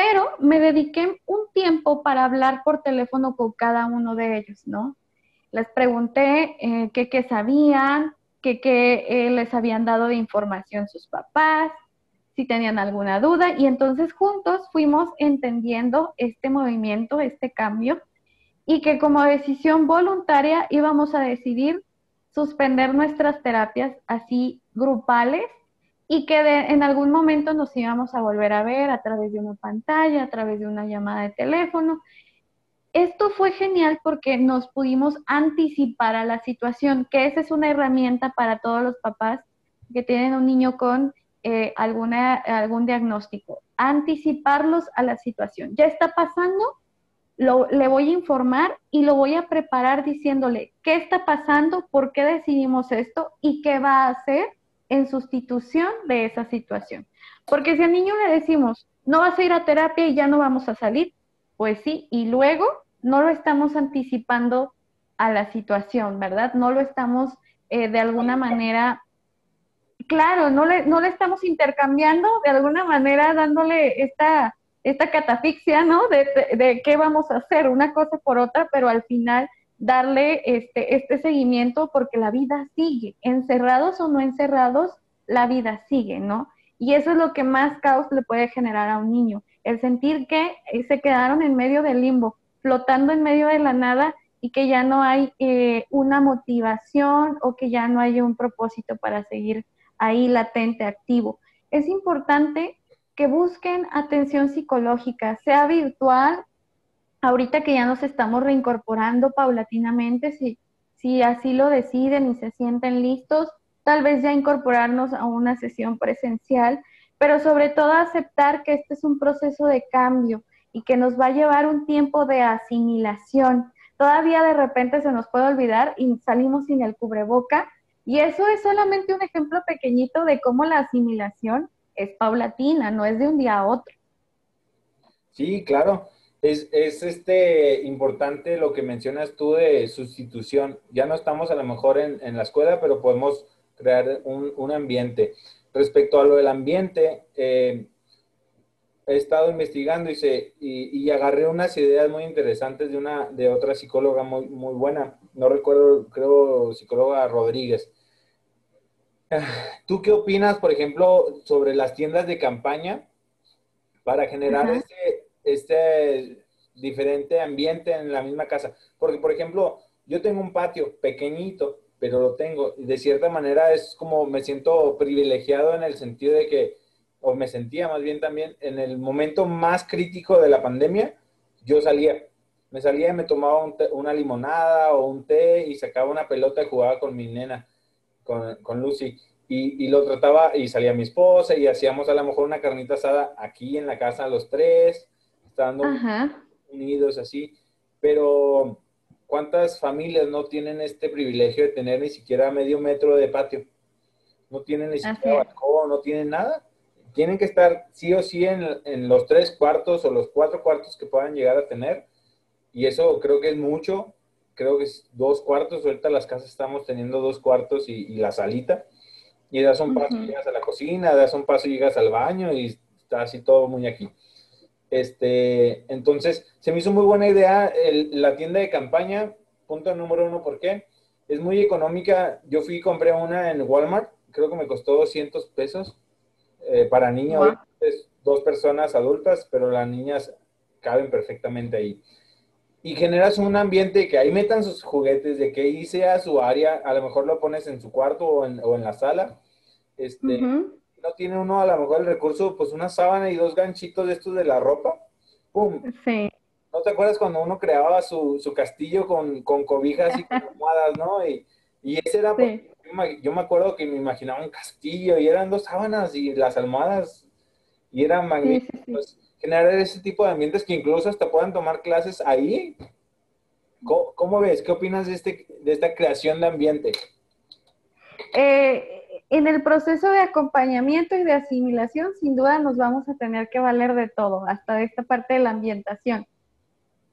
Speaker 2: pero me dediqué un tiempo para hablar por teléfono con cada uno de ellos, ¿no? Les pregunté eh, qué, sabían, qué, eh, les habían dado de información sus papás, si tenían alguna duda, y entonces juntos fuimos entendiendo este movimiento, este cambio, y que como decisión voluntaria íbamos a decidir suspender nuestras terapias así grupales y que en algún momento nos íbamos a volver a ver a través de una pantalla, a través de una llamada de teléfono. Esto fue genial porque nos pudimos anticipar a la situación, que esa es una herramienta para todos los papás que tienen un niño con eh, algún diagnóstico. Anticiparlos a la situación. Ya está pasando, lo, le voy a informar y lo voy a preparar diciéndole qué está pasando, por qué decidimos esto y qué va a hacer en sustitución de esa situación. Porque si al niño le decimos, no vas a ir a terapia y ya no vamos a salir, pues sí, y luego no lo estamos anticipando a la situación, ¿verdad? No lo estamos eh, de alguna manera, claro, no le, no le estamos intercambiando de alguna manera dándole esta, esta catafixia, ¿no? De, de qué vamos a hacer, una cosa por otra, pero al final darle este, este seguimiento porque la vida sigue, encerrados o no encerrados, la vida sigue, ¿no? Y eso es lo que más caos le puede generar a un niño, el sentir que eh, se quedaron en medio del limbo, flotando en medio de la nada y que ya no hay eh, una motivación o que ya no hay un propósito para seguir ahí latente, activo. Es importante que busquen atención psicológica, sea virtual ahorita que ya nos estamos reincorporando paulatinamente, si, si así lo deciden y se sienten listos, tal vez ya incorporarnos a una sesión presencial, pero sobre todo aceptar que este es un proceso de cambio y que nos va a llevar un tiempo de asimilación. Todavía de repente se nos puede olvidar y salimos sin el cubreboca. Y eso es solamente un ejemplo pequeñito de cómo la asimilación es paulatina, no es de un día a otro.
Speaker 1: Sí, claro es, es, este importante lo que mencionas tú de sustitución. Ya no estamos a lo mejor en, en la escuela, pero podemos crear un, un, ambiente. Respecto a lo del ambiente, eh, he estado investigando y, se, y, y, agarré unas ideas muy interesantes de, una, de otra psicóloga muy, muy buena. No recuerdo, creo, psicóloga Rodríguez. ¿Tú qué opinas, por ejemplo, sobre las tiendas de campaña para generar ese, este diferente ambiente en la misma casa. Porque, por ejemplo, yo tengo un patio pequeñito, pero lo tengo. Y de cierta manera es como me siento privilegiado en el sentido de que, o me sentía más bien también, en el momento más crítico de la pandemia, yo salía. Me salía y me tomaba una limonada o un té y sacaba una pelota y jugaba con mi nena, con, con Lucy. Y, y, lo trataba y salía mi esposa y hacíamos a lo mejor una carnita asada aquí en la casa los tres estando unidos así, pero ¿cuántas familias no tienen este privilegio de tener ni siquiera medio metro de patio? No tienen ni siquiera balcón, no tienen nada. Tienen que estar sí o sí en, los tres cuartos o los cuatro cuartos que puedan llegar a tener. Y eso creo que es mucho. Creo que es dos cuartos. Ahorita las casas estamos teniendo dos cuartos y, la salita. Y das un paso y llegas a la cocina, das un paso y llegas al baño y está así todo muy aquí. Este, entonces, se me hizo muy buena idea la tienda de campaña, punto número uno, ¿por qué? Es muy económica. Yo fui y compré una en Walmart, creo que me costó 200 pesos eh, para niños, dos personas adultas, pero las niñas caben perfectamente ahí. Y generas un ambiente que ahí metan sus juguetes, de que ahí sea su área, a lo mejor lo pones en su cuarto o en, o en la sala. Este, No tiene uno a lo mejor el recurso, pues una sábana y dos ganchitos de estos de la ropa. ¡Pum!
Speaker 2: Sí.
Speaker 1: ¿No te acuerdas cuando uno creaba su, su castillo con, con, cobijas y con almohadas, no? Y, y ese era, yo, me, acuerdo que me imaginaba un castillo y eran dos sábanas y las almohadas y eran magníficos generar ese tipo de ambientes que incluso hasta puedan tomar clases ahí. ¿Cómo, ves? ¿Qué opinas de, este, de esta creación de ambiente?
Speaker 2: Eh, en el proceso de acompañamiento y de asimilación, sin duda nos vamos a tener que valer de todo, hasta de esta parte de la ambientación.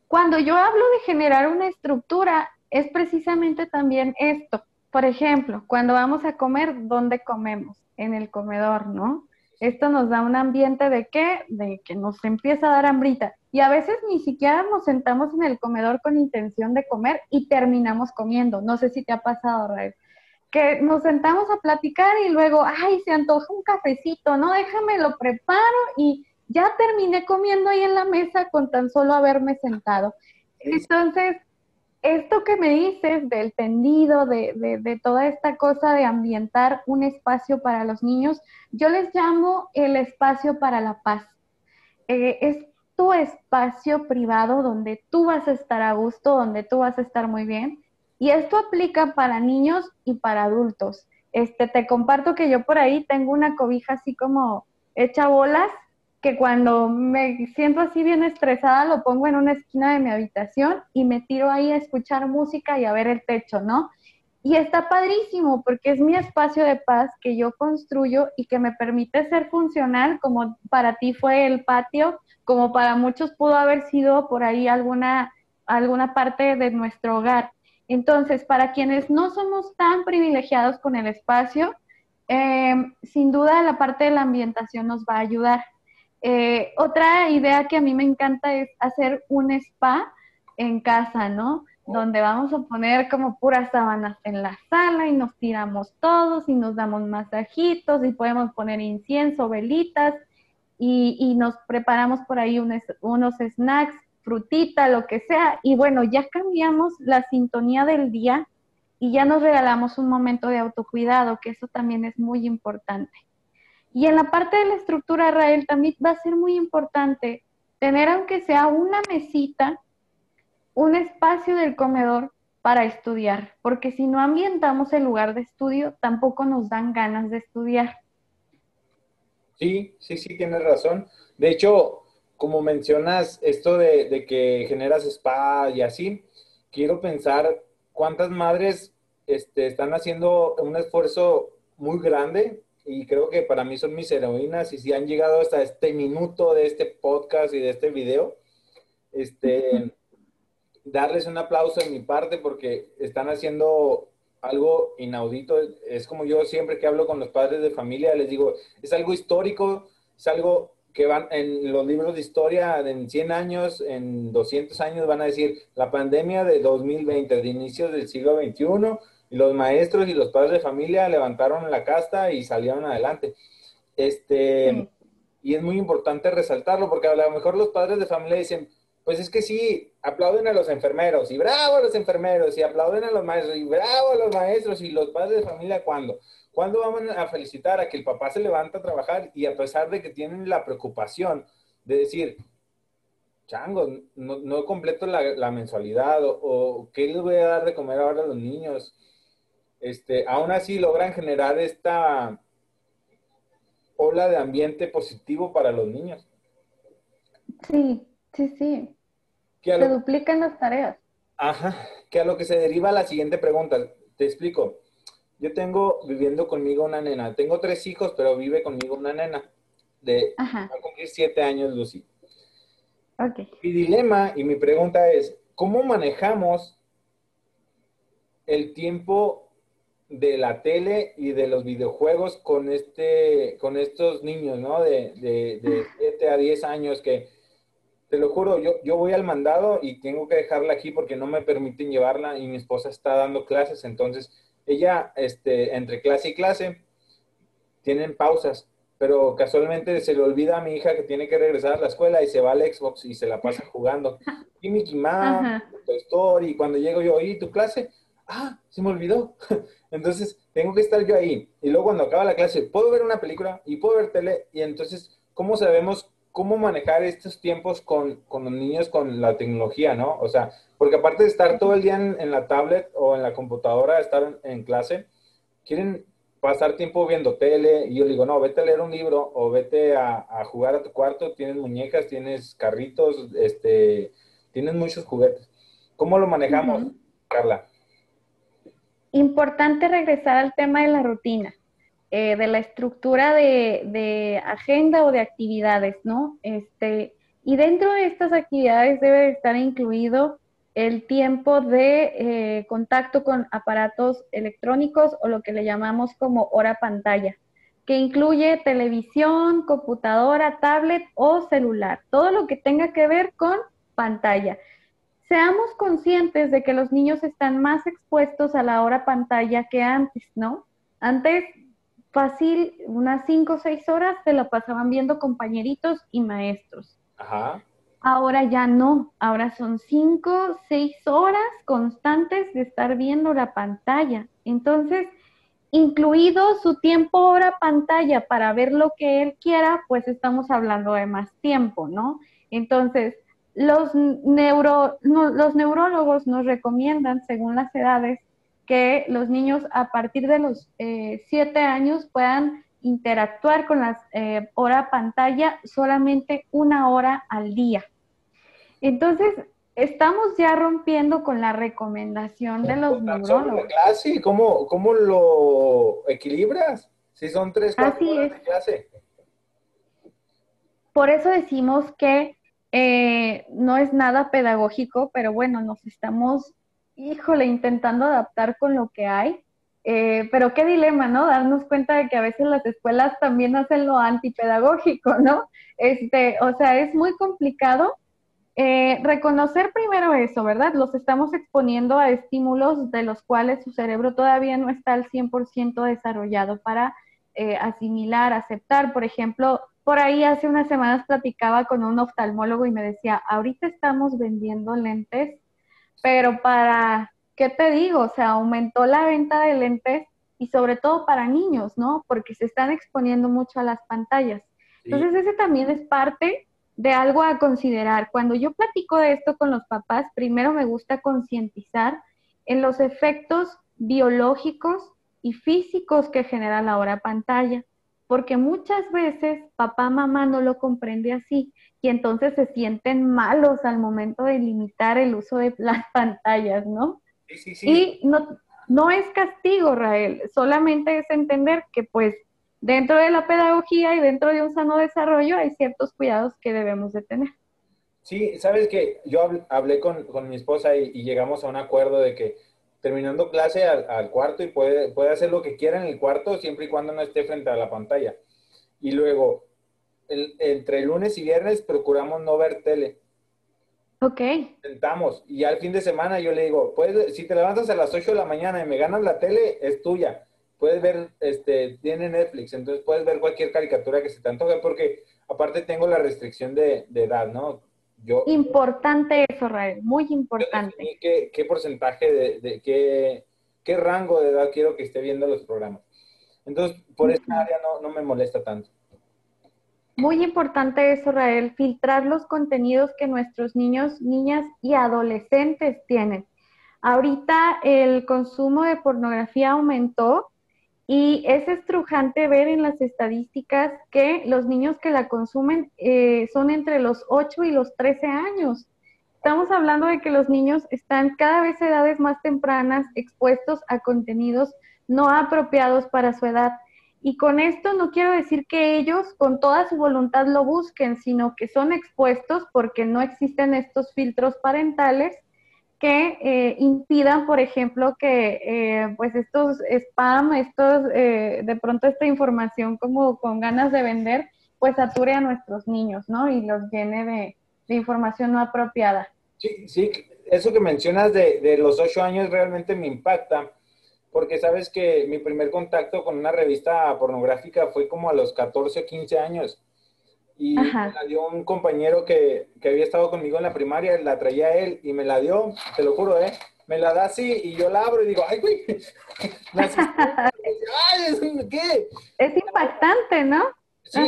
Speaker 2: Cuando yo hablo de generar una estructura, es precisamente también esto. Por ejemplo, cuando vamos a comer, ¿dónde comemos? En el comedor, ¿no? esto nos da un ambiente de qué? De que nos empieza a dar hambrita. Y a veces ni siquiera nos sentamos en el comedor con intención de comer y terminamos comiendo. No sé si te ha pasado, Rael. Que nos sentamos a platicar y luego, ay, se antoja un cafecito, ¿no? Déjame lo preparo y ya terminé comiendo ahí en la mesa con tan solo haberme sentado. Entonces, esto que me dices del tendido, de, toda esta cosa de ambientar un espacio para los niños, yo les llamo el espacio para la paz. Eh, es tu espacio privado donde tú vas a estar a gusto, donde tú vas a estar muy bien. Y esto aplica para niños y para adultos. Este, te comparto que yo por ahí tengo una cobija así como hecha bolas que cuando me siento así bien estresada lo pongo en una esquina de mi habitación y me tiro ahí a escuchar música y a ver el techo, ¿no? Y está padrísimo porque es mi espacio de paz que yo construyo y que me permite ser funcional, como para ti fue el patio, como para muchos pudo haber sido por ahí alguna, alguna parte de nuestro hogar. Entonces, para quienes no somos tan privilegiados con el espacio, eh, sin duda la parte de la ambientación nos va a ayudar. Eh, otra idea que a mí me encanta es hacer un spa en casa, ¿no? Donde vamos a poner como puras sábanas en la sala y nos tiramos todos y nos damos masajitos y podemos poner incienso, velitas y, nos preparamos por ahí unos snacks, frutita, lo que sea. Y bueno, ya cambiamos la sintonía del día y ya nos regalamos un momento de autocuidado, que eso también es muy importante. Y en la parte de la estructura, Rael, también va a ser muy importante tener, aunque sea una mesita, un espacio del comedor para estudiar, porque si no ambientamos el lugar de estudio, tampoco nos dan ganas de estudiar.
Speaker 1: Sí, sí, sí, tienes razón. De hecho, como mencionas esto de, que generas spa y así, quiero pensar cuántas madres este, están haciendo un esfuerzo muy grande y creo que para mí son mis heroínas y si han llegado hasta este minuto de este podcast y de este video, este, *laughs* darles un aplauso de mi parte porque están haciendo algo inaudito. Es como yo siempre que hablo con los padres de familia, les digo, es algo histórico, es algo que van en los libros de historia en 100 años, en 200 años van a decir la pandemia de 2020, de inicios del siglo XXI y los maestros y los padres de familia levantaron la casta y salieron adelante. Este, Y es muy importante resaltarlo porque a lo mejor los padres de familia dicen, pues es que sí, aplauden a los enfermeros y bravo a los enfermeros y aplauden a los maestros y bravo a los maestros y los padres de familia, ¿cuándo? ¿Cuándo vamos a felicitar a que el papá se levanta a trabajar y a pesar de que tienen la preocupación de decir, chango, no, completo la, mensualidad o, o, qué les voy a dar de comer ahora a los niños? este, aún así logran generar esta ola de ambiente positivo para los niños.
Speaker 2: Sí, sí, sí. Se duplican las tareas.
Speaker 1: Ajá, que a lo que se deriva la siguiente pregunta. Te explico. Yo tengo viviendo conmigo una nena. Tengo tres hijos, pero vive conmigo una nena de va a cumplir siete años, Lucy.
Speaker 2: Okay.
Speaker 1: Mi dilema y mi pregunta es, ¿cómo manejamos el tiempo de la tele y de los videojuegos con este con estos niños, ¿no? De, de, 7 a 10 años que Te lo juro, yo, yo voy al mandado y tengo que dejarla aquí porque no me permiten llevarla y mi esposa está dando clases, entonces ella, este, entre clase y clase, tienen pausas, pero casualmente se le olvida a mi hija que tiene que regresar a la escuela y se va al Xbox y se la pasa *laughs* jugando. Y Mickey Mouse, Toy Story, y cuando llego yo, ¿y tu clase? Ah, se me olvidó. *laughs* Entonces, tengo que estar yo ahí. Y luego cuando acaba la clase, puedo ver una película y puedo ver tele. Y entonces, ¿cómo sabemos cómo manejar estos tiempos con, con los niños con la tecnología, no? O sea, porque aparte de estar todo el día en, la tablet o en la computadora, estar en, clase, quieren pasar tiempo viendo tele y yo digo, no, vete a leer un libro o vete a, jugar a tu cuarto, tienes muñecas, tienes carritos, este, tienes muchos juguetes. ¿Cómo lo manejamos, Carla?
Speaker 2: Importante regresar al tema de la rutina. Eh, de la estructura de, agenda o de actividades, ¿no? Este, y dentro de estas actividades debe estar incluido el tiempo de eh, contacto con aparatos electrónicos o lo que le llamamos como hora pantalla, que incluye televisión, computadora, tablet o celular, todo lo que tenga que ver con pantalla. Seamos conscientes de que los niños están más expuestos a la hora pantalla que antes, ¿no? Antes fácil, unas cinco o seis horas se la pasaban viendo compañeritos y maestros. Ajá. Ahora ya no, ahora son cinco, seis horas constantes de estar viendo la pantalla. Entonces, incluido su tiempo hora pantalla para ver lo que él quiera, pues estamos hablando de más tiempo, ¿no? Entonces, los, neuro, los neurólogos nos recomiendan, según las edades, que los niños a partir de los eh, siete años puedan interactuar con la eh, hora pantalla solamente una hora al día. Entonces, estamos ya rompiendo con la recomendación de los neurólogos.
Speaker 1: clase? ¿Cómo, ¿Cómo lo equilibras? Si son tres, cuatro horas de clase.
Speaker 2: Por eso decimos que eh, no es nada pedagógico, pero bueno, nos estamos híjole, intentando adaptar con lo que hay. Eh, pero qué dilema, ¿no? Darnos cuenta de que a veces las escuelas también hacen lo antipedagógico, ¿no? Este, o sea, es muy complicado eh, reconocer primero eso, ¿verdad? Los estamos exponiendo a estímulos de los cuales su cerebro todavía no está al 100% desarrollado para eh, asimilar, aceptar. Por ejemplo, por ahí hace unas semanas platicaba con un oftalmólogo y me decía, ahorita estamos vendiendo lentes pero para, ¿qué te digo? O sea, aumentó la venta de lentes y sobre todo para niños, ¿no? Porque se están exponiendo mucho a las pantallas. Entonces, ese también es parte de algo a considerar. Cuando yo platico de esto con los papás, primero me gusta concientizar en los efectos biológicos y físicos que genera la hora pantalla, porque muchas veces papá, mamá no lo comprende así y entonces se sienten malos al momento de limitar el uso de *laughs* las pantallas, ¿no? Sí, sí, sí. Y no, no es castigo, Rael, solamente es entender que pues dentro de la pedagogía y dentro de un sano desarrollo hay ciertos cuidados que debemos de tener.
Speaker 1: Sí, sabes que yo hablé con, mi esposa y, llegamos a un acuerdo de que terminando clase al, cuarto y puede, puede hacer lo que quiera en el cuarto siempre y cuando no esté frente a la pantalla. Y luego, entre lunes y viernes procuramos no ver tele.
Speaker 2: Ok.
Speaker 1: Sentamos y al fin de semana yo le digo, puedes, si te levantas a las 8 de la mañana y me ganas la tele, es tuya. Puedes ver, este, tiene Netflix, entonces puedes ver cualquier caricatura que se te antoje porque aparte tengo la restricción de, edad, ¿no?
Speaker 2: Yo, importante eso, Rael, muy importante.
Speaker 1: Qué, qué porcentaje de, de qué, qué, rango de edad quiero que esté viendo los programas. Entonces, por esta área no, no me molesta tanto.
Speaker 2: Muy importante eso, Rael, filtrar los contenidos que nuestros niños, niñas y adolescentes tienen. Ahorita el consumo de pornografía aumentó y es estrujante ver en las estadísticas que los niños que la consumen eh, son entre los 8 y los 13 años. Estamos hablando de que los niños están cada vez edades más tempranas expuestos a contenidos no apropiados para su edad. Y con esto no quiero decir que ellos con toda su voluntad lo busquen, sino que son expuestos porque no existen estos filtros parentales que eh, impidan, por ejemplo, que eh, pues estos spam, estos, eh, de pronto esta información como con ganas de vender, pues sature a nuestros niños, ¿no? Y los llene de, información no apropiada.
Speaker 1: Sí, sí, eso que mencionas de, de los ocho años realmente me impacta, porque sabes que mi primer contacto con una revista pornográfica fue como a los 14 o 15 años. Y me la dio un compañero que, que, había estado conmigo en la primaria, la traía él y me la dio, te lo juro, ¿eh? Me la da así y yo la abro y digo, ¡ay, güey! *laughs*
Speaker 2: ¡Ay, qué! Es impactante, ¿no?
Speaker 1: Sí,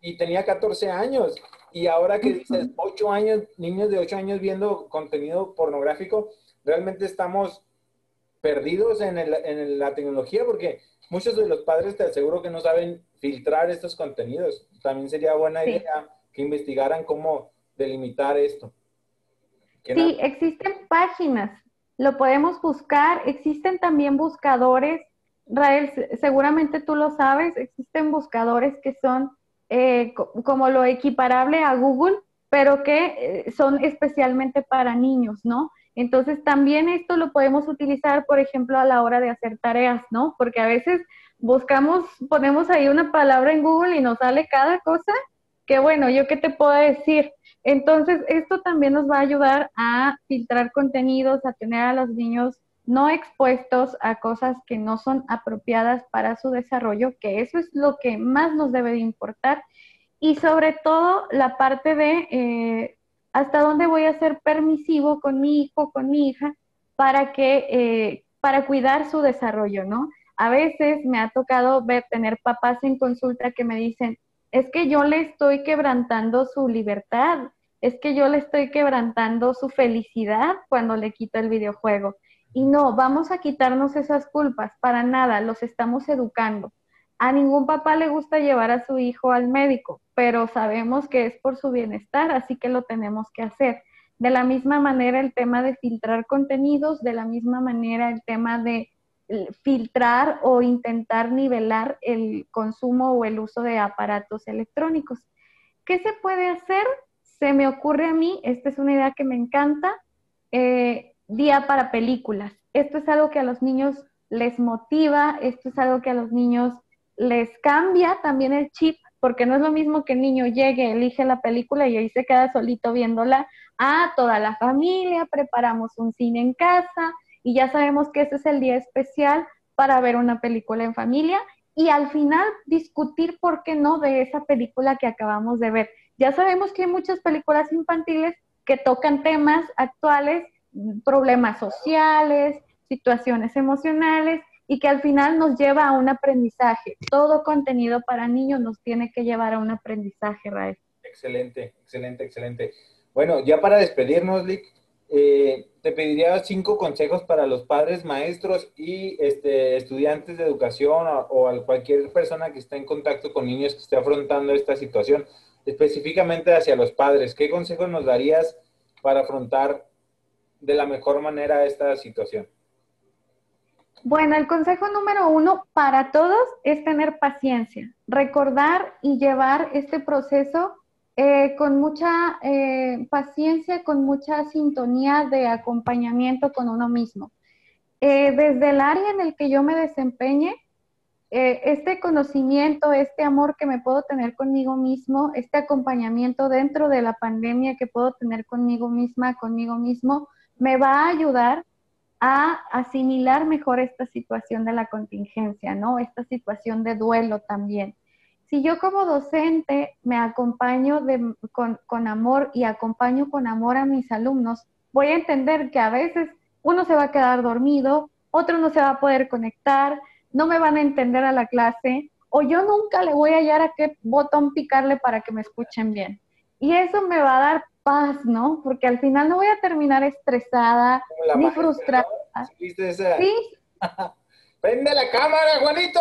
Speaker 1: y tenía 14 años. Y ahora que dices, 8 años, niños de 8 años viendo contenido pornográfico, realmente estamos perdidos en, el, en la tecnología porque muchos de los padres te aseguro que no saben filtrar estos contenidos. También sería buena idea que investigaran cómo delimitar esto.
Speaker 2: Sí, existen páginas, lo podemos buscar, existen también buscadores, Rael, seguramente tú lo sabes, existen buscadores que son eh, como lo equiparable a Google, pero que eh, son especialmente para niños, ¿no? Entonces también esto lo podemos utilizar, por ejemplo, a la hora de hacer tareas, ¿no? Porque a veces buscamos, ponemos ahí una palabra en Google y nos sale cada cosa, que bueno, yo qué te puedo decir. Entonces, esto también nos va a ayudar a filtrar contenidos, a tener a los niños no expuestos a cosas que no son apropiadas para su desarrollo, que eso es lo que más nos debe de importar. Y sobre todo la parte de eh, hasta dónde voy a ser permisivo con mi hijo, con mi hija, para que, eh, para cuidar su desarrollo, ¿no? A veces me ha tocado ver, tener papás en consulta que me dicen, es que yo le estoy quebrantando su libertad, es que yo le estoy quebrantando su felicidad cuando le quito el videojuego. Y no, vamos a quitarnos esas culpas, para nada, los estamos educando. A ningún papá le gusta llevar a su hijo al médico, pero sabemos que es por su bienestar, así que lo tenemos que hacer. De la misma manera el tema de filtrar contenidos, de la misma manera el tema de filtrar o intentar nivelar el consumo o el uso de aparatos electrónicos. ¿Qué se puede hacer? Se me ocurre a mí, esta es una idea que me encanta, eh, día para películas. Esto es algo que a los niños les motiva, esto es algo que a los niños les cambia también el chip, porque no es lo mismo que el niño llegue, elige la película y ahí se queda solito viéndola. a toda la familia, preparamos un cine en casa y ya sabemos que ese es el día especial para ver una película en familia y al final discutir por qué no de esa película que acabamos de ver. Ya sabemos que hay muchas películas infantiles que tocan temas actuales, problemas sociales, situaciones emocionales y que al final nos lleva a un aprendizaje. Todo contenido para niños nos tiene que llevar a un aprendizaje, Rael.
Speaker 1: Excelente, excelente, excelente. Bueno, ya para despedirnos, Lick, eh, te pediría cinco consejos para los padres, maestros y este, estudiantes de educación o, a cualquier persona que esté en contacto con niños que esté afrontando esta situación, específicamente hacia los padres. ¿Qué consejos nos darías para afrontar de la mejor manera esta situación?
Speaker 2: Bueno, el consejo número uno para todos es tener paciencia, recordar y llevar este proceso eh, con mucha eh, paciencia, con mucha sintonía de acompañamiento con uno mismo. Eh, desde el área en el que yo me desempeñe, este conocimiento, este amor que me puedo tener conmigo mismo, este acompañamiento dentro de la pandemia que puedo tener conmigo misma, conmigo mismo, me va a ayudar a asimilar mejor esta situación de la contingencia, ¿no? Esta situación de duelo también. Si yo como docente me acompaño con, amor y acompaño con amor a mis alumnos, voy a entender que a veces uno se va a quedar dormido, otro no se va a poder conectar, no me van a entender a la clase, o yo nunca le voy a hallar a qué botón picarle para que me escuchen bien. Y eso me va a dar paz, ¿no? Porque al final no voy a terminar estresada ni frustrada. ¿Viste esa? Sí. *laughs*
Speaker 1: ¡Prende la cámara, Juanito!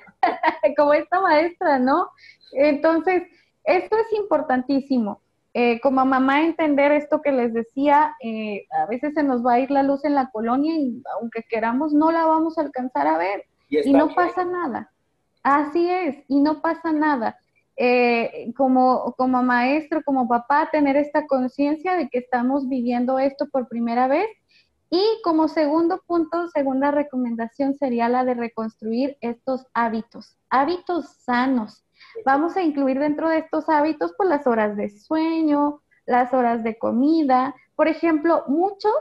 Speaker 1: *laughs* *laughs*
Speaker 2: Como esta maestra, ¿no? Entonces, esto es importantísimo. Eh, como mamá entender esto que les decía, eh, a veces se nos va a ir la luz en la colonia y aunque queramos no la vamos a alcanzar a ver y, y no pasa nada. Así es, y no pasa nada. Eh, como, como maestro, como papá, tener esta conciencia de que estamos viviendo esto por primera vez. Y como segundo punto, segunda recomendación sería la de reconstruir estos hábitos, hábitos sanos. Vamos a incluir dentro de estos hábitos pues las horas de sueño, las horas de comida. Por ejemplo, muchos,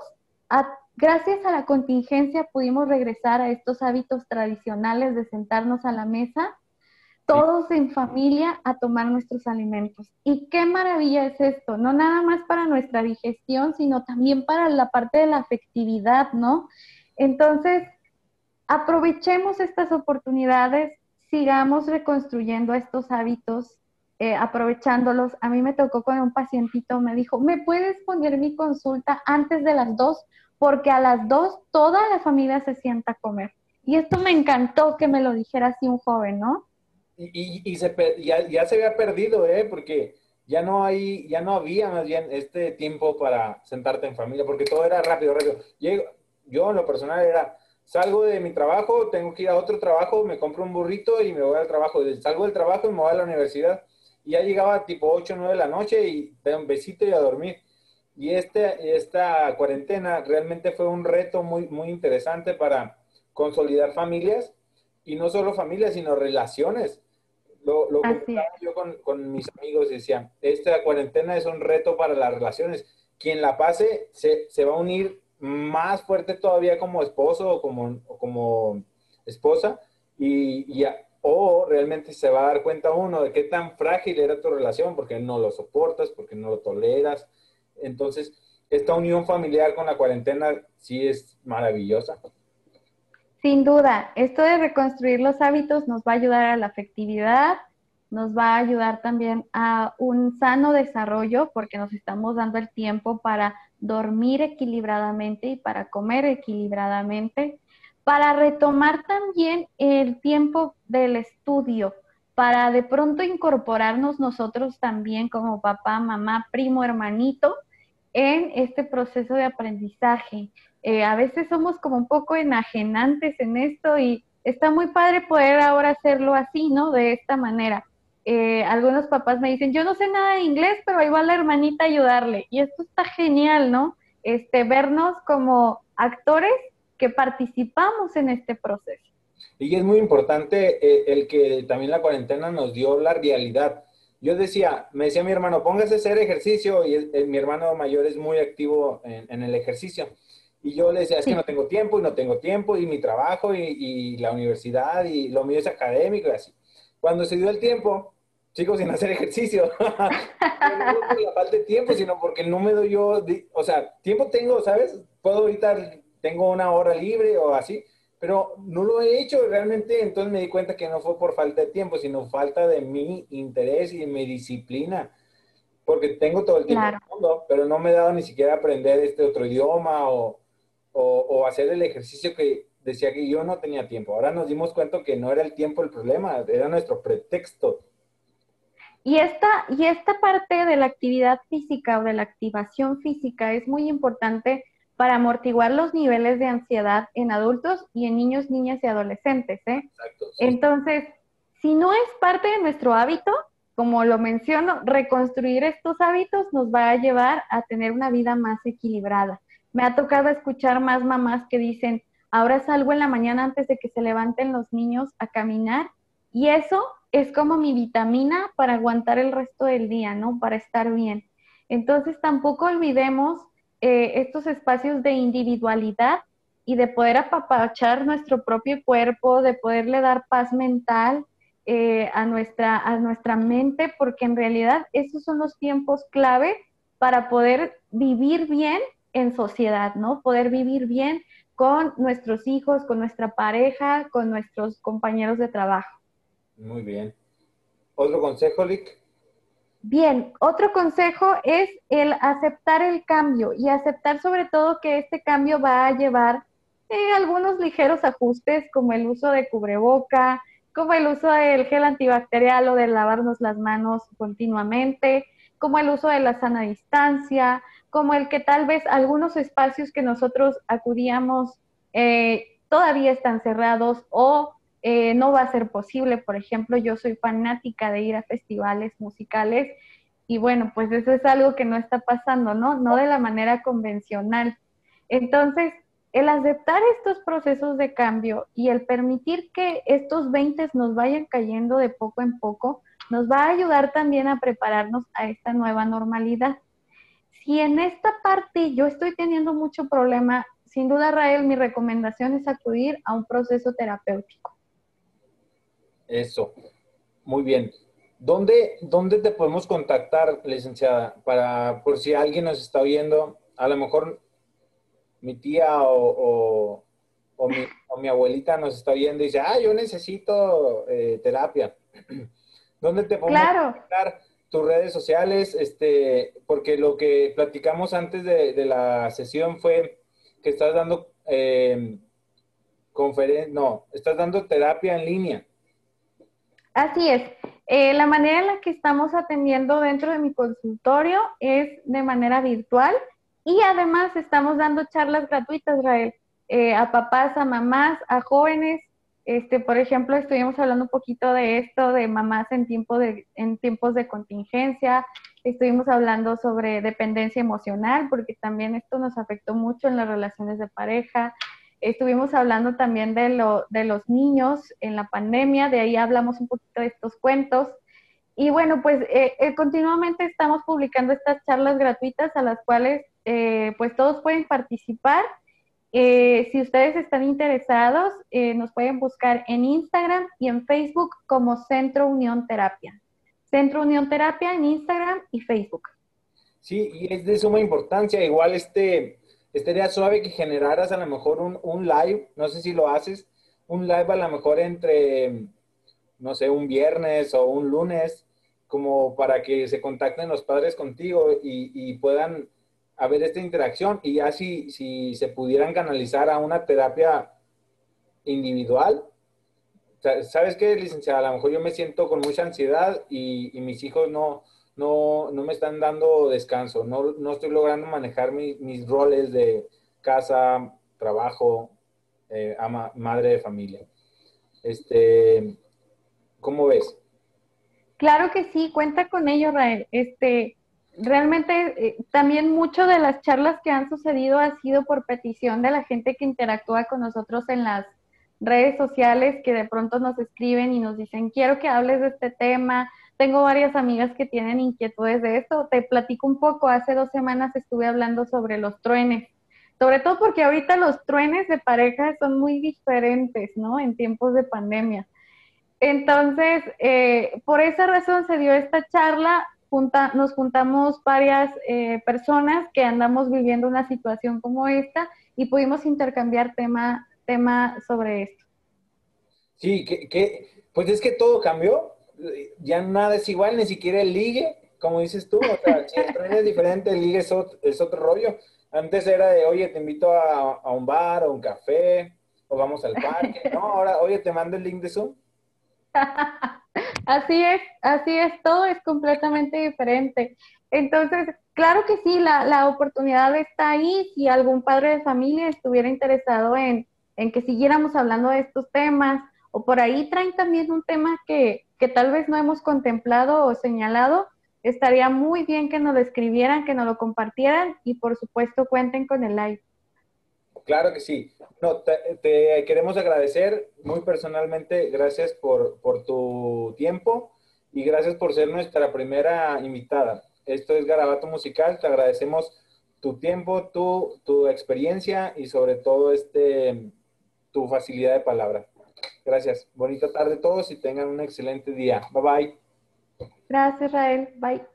Speaker 2: gracias a la contingencia, pudimos regresar a estos hábitos tradicionales de sentarnos a la mesa, todos en familia, a tomar nuestros alimentos. Y qué maravilla es esto, no nada más para nuestra digestión, sino también para la parte de la afectividad, ¿no? Entonces, aprovechemos estas oportunidades, sigamos reconstruyendo estos hábitos eh, aprovechándolos. A mí me tocó con un pacientito, me dijo, ¿me puedes poner mi consulta antes de las dos? Porque a las dos toda la familia se sienta a comer. Y esto me encantó que me lo dijera así un joven, ¿no?
Speaker 1: Y, ya, se había perdido, ¿eh? Porque ya no hay, ya no había más bien este tiempo para sentarte en familia, porque todo era rápido, rápido. Yo, yo en lo personal era, salgo de mi trabajo, tengo que ir a otro trabajo, me compro un burrito y me voy al trabajo. Salgo del trabajo y me voy a la universidad y ya llegaba tipo 8 o 9 de la noche y te un besito y a dormir. Y este, esta cuarentena realmente fue un reto muy, muy interesante para consolidar familias y no solo familias, sino relaciones. Lo, lo yo con, con, mis amigos decían, esta cuarentena es un reto para las relaciones. Quien la pase se, se va a unir más fuerte todavía como esposo o como, como esposa y, y, o realmente se va a dar cuenta uno de qué tan frágil era tu relación porque no lo soportas, porque no lo toleras. Entonces, esta unión familiar con la cuarentena sí es maravillosa.
Speaker 2: Sin duda, esto de reconstruir los hábitos nos va a ayudar a la afectividad, nos va a ayudar también a un sano desarrollo porque nos estamos dando el tiempo para dormir equilibradamente y para comer equilibradamente para retomar también el tiempo del estudio, para de pronto incorporarnos nosotros también como papá, mamá, primo, hermanito en este proceso de aprendizaje. Eh, a veces somos como un poco enajenantes en esto y está muy padre poder ahora hacerlo así, ¿no? De esta manera. Eh, algunos papás me dicen, yo no sé nada de inglés, pero ahí va la hermanita a ayudarle. Y esto está genial, ¿no? Este, vernos como actores que participamos en este proceso.
Speaker 1: Y es muy importante eh, el que también la cuarentena nos dio la realidad. Yo decía, me decía mi hermano, póngase a hacer ejercicio y mi hermano mayor es muy activo en, el ejercicio. Y yo le decía, es que no tengo tiempo y no tengo tiempo y mi trabajo y, y, la universidad y lo mío es académico y así. Cuando se dio el tiempo, sigo sin hacer ejercicio. *laughs* no por la falta de tiempo, sino porque no me doy yo, o sea, tiempo tengo, ¿sabes? Puedo ahorita tengo una hora libre o así, pero no lo he hecho realmente, entonces me di cuenta que no fue por falta de tiempo, sino falta de mi interés y de mi disciplina, porque tengo todo el tiempo del mundo, pero no me he dado ni siquiera aprender este otro idioma o, o, hacer el ejercicio que decía que yo no tenía tiempo. Ahora nos dimos cuenta que no era el tiempo el problema, era nuestro pretexto.
Speaker 2: Y esta, y esta parte de la actividad física o de la activación física es muy importante para amortiguar los niveles de ansiedad en adultos y en niños, niñas y adolescentes. ¿eh? Entonces, si no es parte de nuestro hábito, como lo menciono, reconstruir estos hábitos nos va a llevar a tener una vida más equilibrada. Me ha tocado escuchar más mamás que dicen, ahora salgo en la mañana antes de que se levanten los niños a caminar y eso es como mi vitamina para aguantar el resto del día, ¿no? Para estar bien. Entonces tampoco olvidemos eh, estos espacios de individualidad y de poder apapachar nuestro propio cuerpo, de poderle dar paz mental eh, a, nuestra, a nuestra mente, porque en realidad esos son los tiempos clave para poder vivir bien en sociedad, ¿no? Poder vivir bien con nuestros hijos, con nuestra pareja, con nuestros compañeros de trabajo.
Speaker 1: Muy bien. ¿Otro consejo, Lick?
Speaker 2: Bien, otro consejo es el aceptar el cambio y aceptar sobre todo que este cambio va a llevar eh, algunos ligeros ajustes como el uso de cubreboca, como el uso del gel antibacterial o de lavarnos las manos continuamente, como el uso de la sana distancia, como el que tal vez algunos espacios que nosotros acudíamos eh, todavía están cerrados o eh, no va a ser posible. Por ejemplo, yo soy fanática de ir a festivales musicales y bueno, pues eso es algo que no está pasando, ¿no? No de la manera convencional. Entonces, el aceptar estos procesos de cambio y el permitir que estos 20 nos vayan cayendo de poco en poco, nos va a ayudar también a prepararnos a esta nueva normalidad. Si en esta parte yo estoy teniendo mucho problema, sin duda, Rael, mi recomendación es acudir a un proceso terapéutico.
Speaker 1: Eso, muy bien. ¿Dónde, ¿Dónde te podemos contactar, licenciada? Para, por si alguien nos está viendo, a lo mejor mi tía o, mi, abuelita nos está viendo y dice, ah, yo necesito eh, terapia. *clears throat* ¿Dónde te podemos contactar? Tus redes sociales, este, porque lo que platicamos antes de, la sesión fue que estás dando eh, conferencia, no, estás dando terapia en línea.
Speaker 2: Así es. Eh, la manera en la que estamos atendiendo dentro de mi consultorio es de manera virtual y además estamos dando charlas gratuitas, Rael, eh, a papás, a mamás, a jóvenes. Este, por ejemplo, estuvimos hablando un poquito de esto, de mamás en, tiempo de, en tiempos de contingencia. Estuvimos hablando sobre dependencia emocional, porque también esto nos afectó mucho en las relaciones de pareja. Estuvimos hablando también de, lo, de los niños en la pandemia, de ahí hablamos un poquito de estos cuentos. Y bueno, pues eh, eh, continuamente estamos publicando estas charlas gratuitas a las cuales eh, pues todos pueden participar. Si ustedes están interesados, nos pueden buscar en Instagram y en Facebook como Centro Unión Terapia. Centro Unión Terapia en Instagram y Facebook.
Speaker 1: Sí, y es de suma importancia. Igual este, estaría suave que generaras a lo mejor un, live, no sé si lo haces, un live a lo mejor entre, no sé, un viernes o un lunes, como para que se contacten los padres contigo y, puedan haber esta interacción y ya si, si se pudieran canalizar a una terapia individual. ¿Sabes qué, licenciada? A lo mejor yo me siento con mucha ansiedad y mis hijos no, no, no me están dando descanso, no, no estoy logrando manejar mis roles de casa, trabajo, eh, ama, madre de familia. Este, ¿Cómo ves?
Speaker 2: Claro que sí, cuenta con ello, Rael. Este, realmente eh, también mucho de las charlas que han sucedido ha sido por petición de la gente que interactúa con nosotros en las redes sociales, que de pronto nos escriben y nos dicen, quiero que hables de este tema, tengo varias amigas que tienen inquietudes de esto. Te platico un poco. Hace dos semanas estuve hablando sobre los truenes. Sobre todo porque ahorita los truenes de pareja son muy diferentes, ¿no? En tiempos de pandemia. Entonces, eh, por esa razón se dio esta charla. Nos juntamos varias eh, personas que andamos viviendo una situación como esta y pudimos intercambiar tema, tema sobre esto.
Speaker 1: Sí, que, pues es que todo cambió ya nada es igual, ni siquiera el ligue, como dices tú, o sea, *laughs* si el tren es diferente, el ligue es otro, rollo. Antes era de, oye, te invito a, un bar o un café, o vamos al parque, *laughs* ¿no? Ahora, oye, te mando el link de Zoom. *laughs*
Speaker 2: Así es, así es, todo es completamente diferente. Entonces, claro que sí, la, la oportunidad está ahí. Si algún padre de familia estuviera interesado en, en que siguiéramos hablando de estos temas, o por ahí traen también un tema que, que tal vez no hemos contemplado o señalado, estaría muy bien que nos lo escribieran, que nos lo compartieran y por supuesto cuenten con el live.
Speaker 1: Claro que sí. No, te, queremos agradecer muy personalmente, gracias por, por, tu tiempo y gracias por ser nuestra primera invitada. Esto es Garabato Musical, te agradecemos tu tiempo, tu, tu experiencia y sobre todo este, tu facilidad de palabra. Gracias. Bonita tarde a todos y tengan un excelente día. Bye bye.
Speaker 2: Gracias, Rael. Bye.